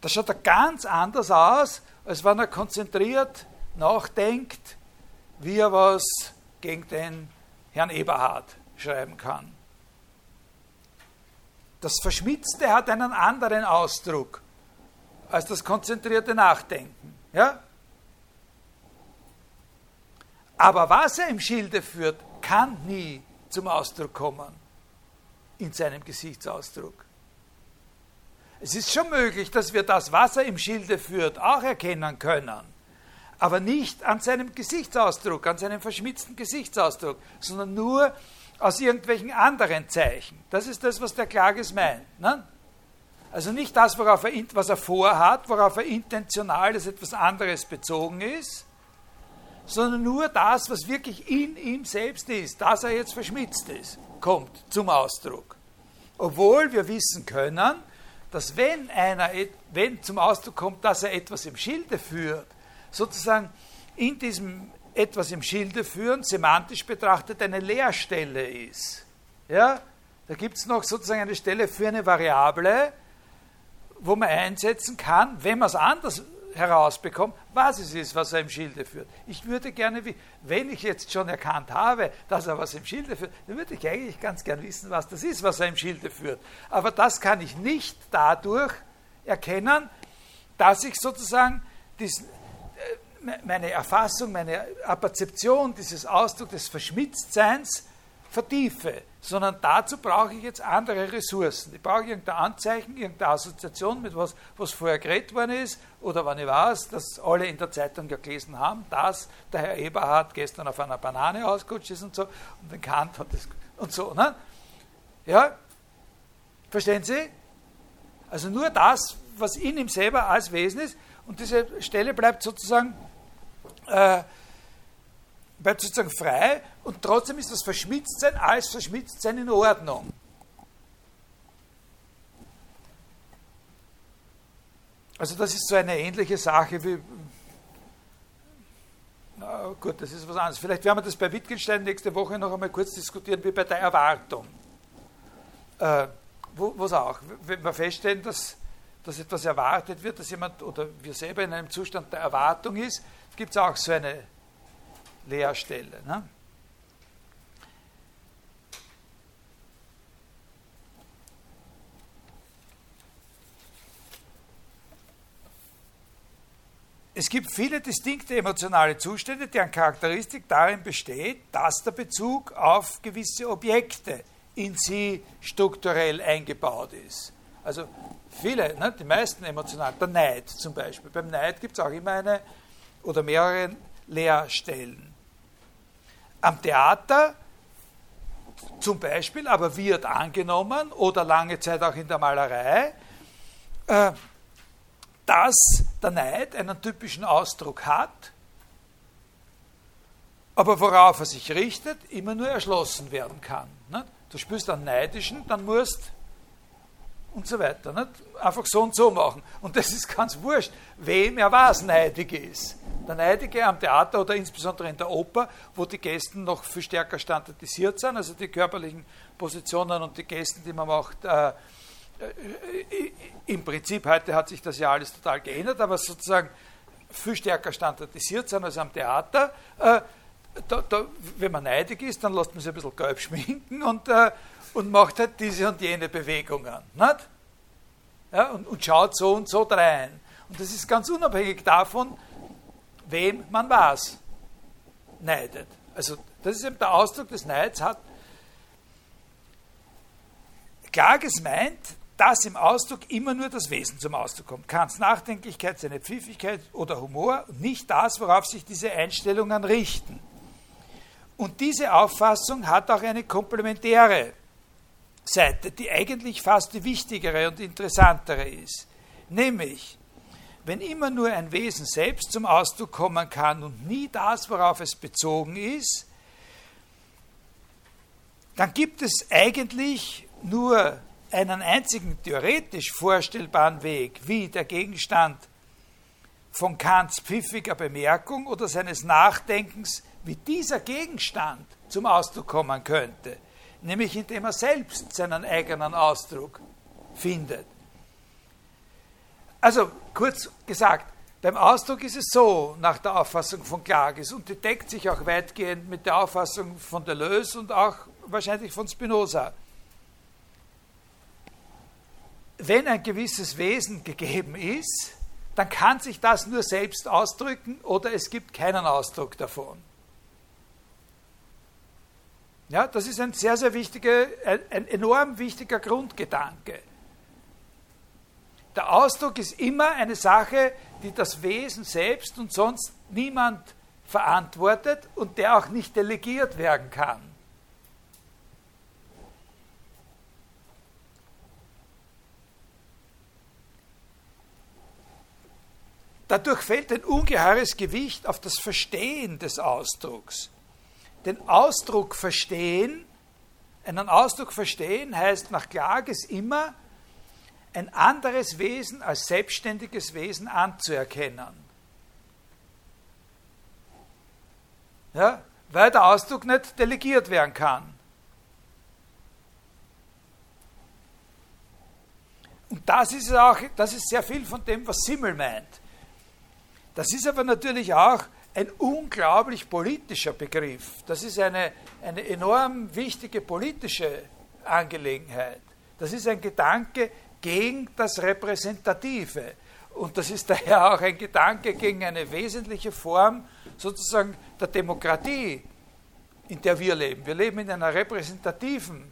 Das schaut er ganz anders aus, als wenn er konzentriert nachdenkt, wie er was gegen den Herrn Eberhard schreiben kann. Das Verschmitzte hat einen anderen Ausdruck als das konzentrierte Nachdenken. Ja? Aber was er im Schilde führt, kann nie zum Ausdruck kommen in seinem Gesichtsausdruck. Es ist schon möglich, dass wir das, was er im Schilde führt, auch erkennen können, aber nicht an seinem Gesichtsausdruck, an seinem verschmitzten Gesichtsausdruck, sondern nur aus irgendwelchen anderen Zeichen. Das ist das, was der Klages meint. Ne? Also nicht das, worauf er, was er vorhat, worauf er intentional als etwas anderes bezogen ist, sondern nur das, was wirklich in ihm selbst ist, dass er jetzt verschmitzt ist, kommt zum Ausdruck. Obwohl wir wissen können, dass wenn einer, wenn zum Ausdruck kommt, dass er etwas im Schilde führt, sozusagen in diesem etwas im Schilde führen, semantisch betrachtet eine Leerstelle ist. Ja? Da gibt es noch sozusagen eine Stelle für eine Variable, wo man einsetzen kann, wenn man es anders herausbekommt, was es ist, was er im Schilde führt. Ich würde gerne, wenn ich jetzt schon erkannt habe, dass er was im Schilde führt, dann würde ich eigentlich ganz gern wissen, was das ist, was er im Schilde führt. Aber das kann ich nicht dadurch erkennen, dass ich sozusagen diesen, meine Erfassung, meine Perzeption dieses Ausdrucks des Verschmitztseins vertiefe, sondern dazu brauche ich jetzt andere Ressourcen. Ich brauche irgendein Anzeichen, irgendeine Assoziation mit was, was vorher geredet worden ist, oder wenn ich weiß, dass alle in der Zeitung ja gelesen haben, dass der Herr Eberhard gestern auf einer Banane ausgerutscht ist und so, und den Kant hat das, und so, ne? Ja? Verstehen Sie? Also nur das, was in ihm selber als Wesen ist, und diese Stelle bleibt sozusagen, äh, bleibt sozusagen frei und trotzdem ist das Verschmitztsein als Verschmitztsein in Ordnung. Also das ist so eine ähnliche Sache wie, na gut, das ist was anderes. Vielleicht werden wir das bei Wittgenstein nächste Woche noch einmal kurz diskutieren, wie bei der Erwartung. Äh, wo es auch, wenn wir feststellen, dass, dass etwas erwartet wird, dass jemand oder wir selber in einem Zustand der Erwartung ist, gibt es auch so eine Leerstelle. Ne? Es gibt viele distinkte emotionale Zustände, deren Charakteristik darin besteht, dass der Bezug auf gewisse Objekte in sie strukturell eingebaut ist. Also viele, ne, die meisten emotionalen, der Neid zum Beispiel. Beim Neid gibt es auch immer eine oder mehrere Leerstellen. Am Theater zum Beispiel aber wird angenommen oder lange Zeit auch in der Malerei, äh, dass der Neid einen typischen Ausdruck hat, aber worauf er sich richtet, immer nur erschlossen werden kann. Du spürst einen Neidischen, dann musst und so weiter. Einfach so und so machen. Und das ist ganz wurscht, wem er was neidig ist. Der Neidige am Theater oder insbesondere in der Oper, wo die Gästen noch viel stärker standardisiert sind, also die körperlichen Positionen und die Gästen, die man macht, äh, äh, im Prinzip, heute hat sich das ja alles total geändert, aber sozusagen viel stärker standardisiert sind als am Theater. Äh, da, da, wenn man neidig ist, dann lässt man sich ein bisschen gelb schminken und, äh, und macht halt diese und jene Bewegungen. Ja, und, und schaut so und so drein. Und das ist ganz unabhängig davon, wem man was neidet. Also das ist eben der Ausdruck des Neids hat. Klages meint, dass im Ausdruck immer nur das Wesen zum Ausdruck kommt. Kants Nachdenklichkeit, seine Pfiffigkeit oder Humor, nicht das, worauf sich diese Einstellungen richten. Und diese Auffassung hat auch eine komplementäre Seite, die eigentlich fast die wichtigere und interessantere ist. Nämlich, wenn immer nur ein Wesen selbst zum Ausdruck kommen kann und nie das, worauf es bezogen ist, dann gibt es eigentlich nur einen einzigen theoretisch vorstellbaren Weg, wie der Gegenstand von Kants pfiffiger Bemerkung oder seines Nachdenkens, wie dieser Gegenstand zum Ausdruck kommen könnte, nämlich indem er selbst seinen eigenen Ausdruck findet. Also kurz gesagt, beim Ausdruck ist es so, nach der Auffassung von Klages, und die deckt sich auch weitgehend mit der Auffassung von Deleuze und auch wahrscheinlich von Spinoza wenn ein gewisses Wesen gegeben ist, dann kann sich das nur selbst ausdrücken oder es gibt keinen Ausdruck davon. Ja, das ist ein sehr, sehr wichtiger, ein enorm wichtiger Grundgedanke. Der Ausdruck ist immer eine Sache, die das Wesen selbst und sonst niemand verantwortet und der auch nicht delegiert werden kann. Dadurch fällt ein ungeheures Gewicht auf das Verstehen des Ausdrucks. Den Ausdruck verstehen, einen Ausdruck verstehen heißt nach Klages immer, ein anderes Wesen als selbstständiges Wesen anzuerkennen. Ja, weil der Ausdruck nicht delegiert werden kann. Und das ist auch, das ist sehr viel von dem, was Simmel meint. Das ist aber natürlich auch ein unglaublich politischer Begriff. Das ist eine, eine enorm wichtige politische Angelegenheit. Das ist ein Gedanke gegen das Repräsentative. Und das ist daher auch ein Gedanke gegen eine wesentliche Form sozusagen der Demokratie in der wir leben. Wir leben in einer repräsentativen,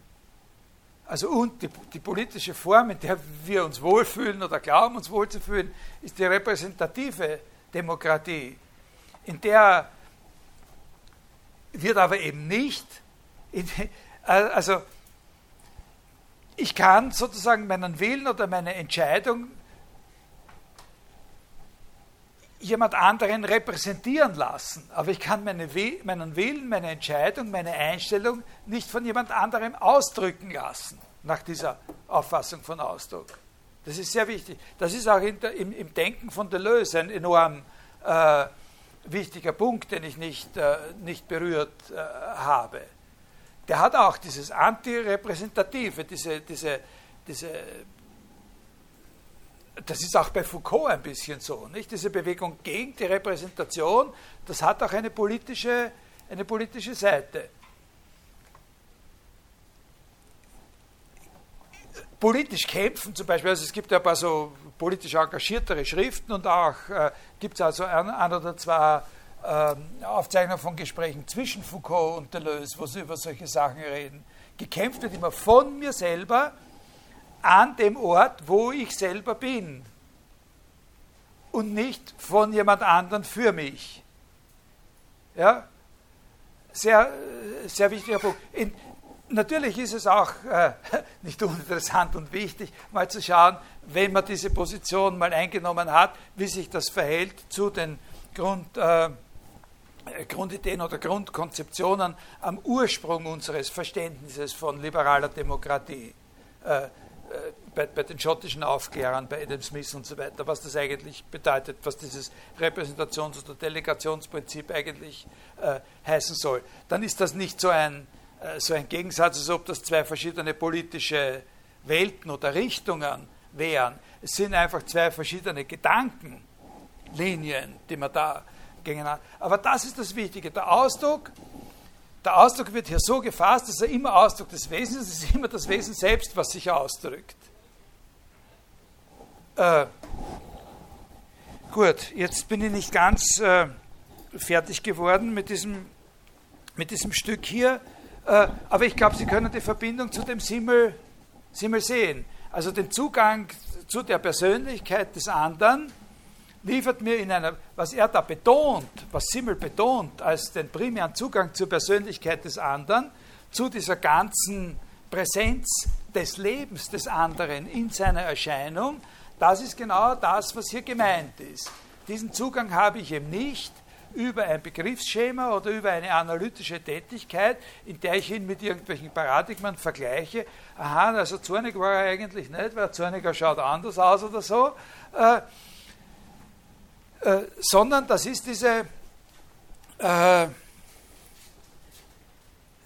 also und die, die politische Form, in der wir uns wohlfühlen oder glauben, uns wohlzufühlen, ist die repräsentative Demokratie, in der wird aber eben nicht, in, also ich kann sozusagen meinen Willen oder meine Entscheidung jemand anderen repräsentieren lassen. Aber ich kann meine, meinen Willen, meine Entscheidung, meine Einstellung nicht von jemand anderem ausdrücken lassen, nach dieser Auffassung von Ausdruck. Das ist sehr wichtig. Das ist auch der, im, im, Denken von Deleuze ein enorm äh, wichtiger Punkt, den ich nicht, äh, nicht berührt äh, habe. Der hat auch dieses Antirepräsentative, diese, diese, diese das ist auch bei Foucault ein bisschen so, nicht? Diese Bewegung gegen die Repräsentation, das hat auch eine politische, eine politische Seite. Politisch kämpfen zum Beispiel, also es gibt ja ein paar so politisch engagiertere Schriften und auch äh, gibt es also ein, ein, oder zwei äh, Aufzeichnungen von Gesprächen zwischen Foucault und Deleuze, wo sie über solche Sachen reden. Gekämpft wird immer von mir selber, an dem Ort, wo ich selber bin und nicht von jemand anderem für mich. Ja, sehr, sehr wichtiger Punkt. In, natürlich ist es auch äh, nicht uninteressant und wichtig, mal zu schauen, wenn man diese Position mal eingenommen hat, wie sich das verhält zu den Grund, äh, Grundideen oder Grundkonzeptionen am Ursprung unseres Verständnisses von liberaler Demokratie. Äh, äh, bei, bei, den schottischen Aufklärern, bei Adam Smith und so weiter, was das eigentlich bedeutet, was dieses Repräsentations- oder Delegationsprinzip eigentlich äh, heißen soll. Dann ist das nicht so ein, äh, so ein Gegensatz, als ob das zwei verschiedene politische Welten oder Richtungen wären. Es sind einfach zwei verschiedene Gedankenlinien, die man da gegeneinander. Aber das ist das Wichtige. Der Ausdruck der Ausdruck wird hier so gefasst, dass er immer Ausdruck des Wesens ist, es ist immer das Wesen selbst, was sich ausdrückt. Äh, gut, jetzt bin ich nicht ganz äh, fertig geworden mit diesem, mit diesem Stück hier, äh, aber ich glaube, Sie können die Verbindung zu dem Simmel, Simmel sehen. Also den Zugang zu der Persönlichkeit des anderen liefert mir in einer, was er da betont, was Simmel betont, als den primären Zugang zur Persönlichkeit des anderen, zu dieser ganzen Präsenz des Lebens des anderen in seiner Erscheinung, das ist genau das, was hier gemeint ist. Diesen Zugang habe ich eben nicht über ein Begriffsschema oder über eine analytische Tätigkeit, in der ich ihn mit irgendwelchen Paradigmen vergleiche. Aha, also zornig war er eigentlich nicht, weil zorniger schaut anders aus oder so. Äh, äh, sondern das ist diese äh,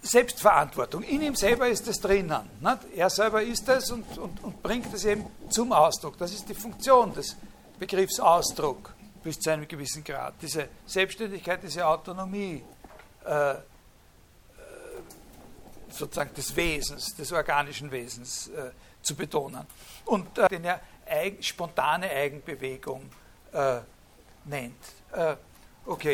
Selbstverantwortung. In ihm selber ist es drinnen. Nicht? Er selber ist es und, und, und bringt es eben zum Ausdruck. Das ist die Funktion des Begriffs Ausdruck bis zu einem gewissen Grad. Diese Selbstständigkeit, diese Autonomie äh, äh sozusagen des Wesens, des organischen Wesens äh, zu betonen. Und äh, eine eigen, spontane Eigenbewegung äh, nennt. Äh, uh, okay.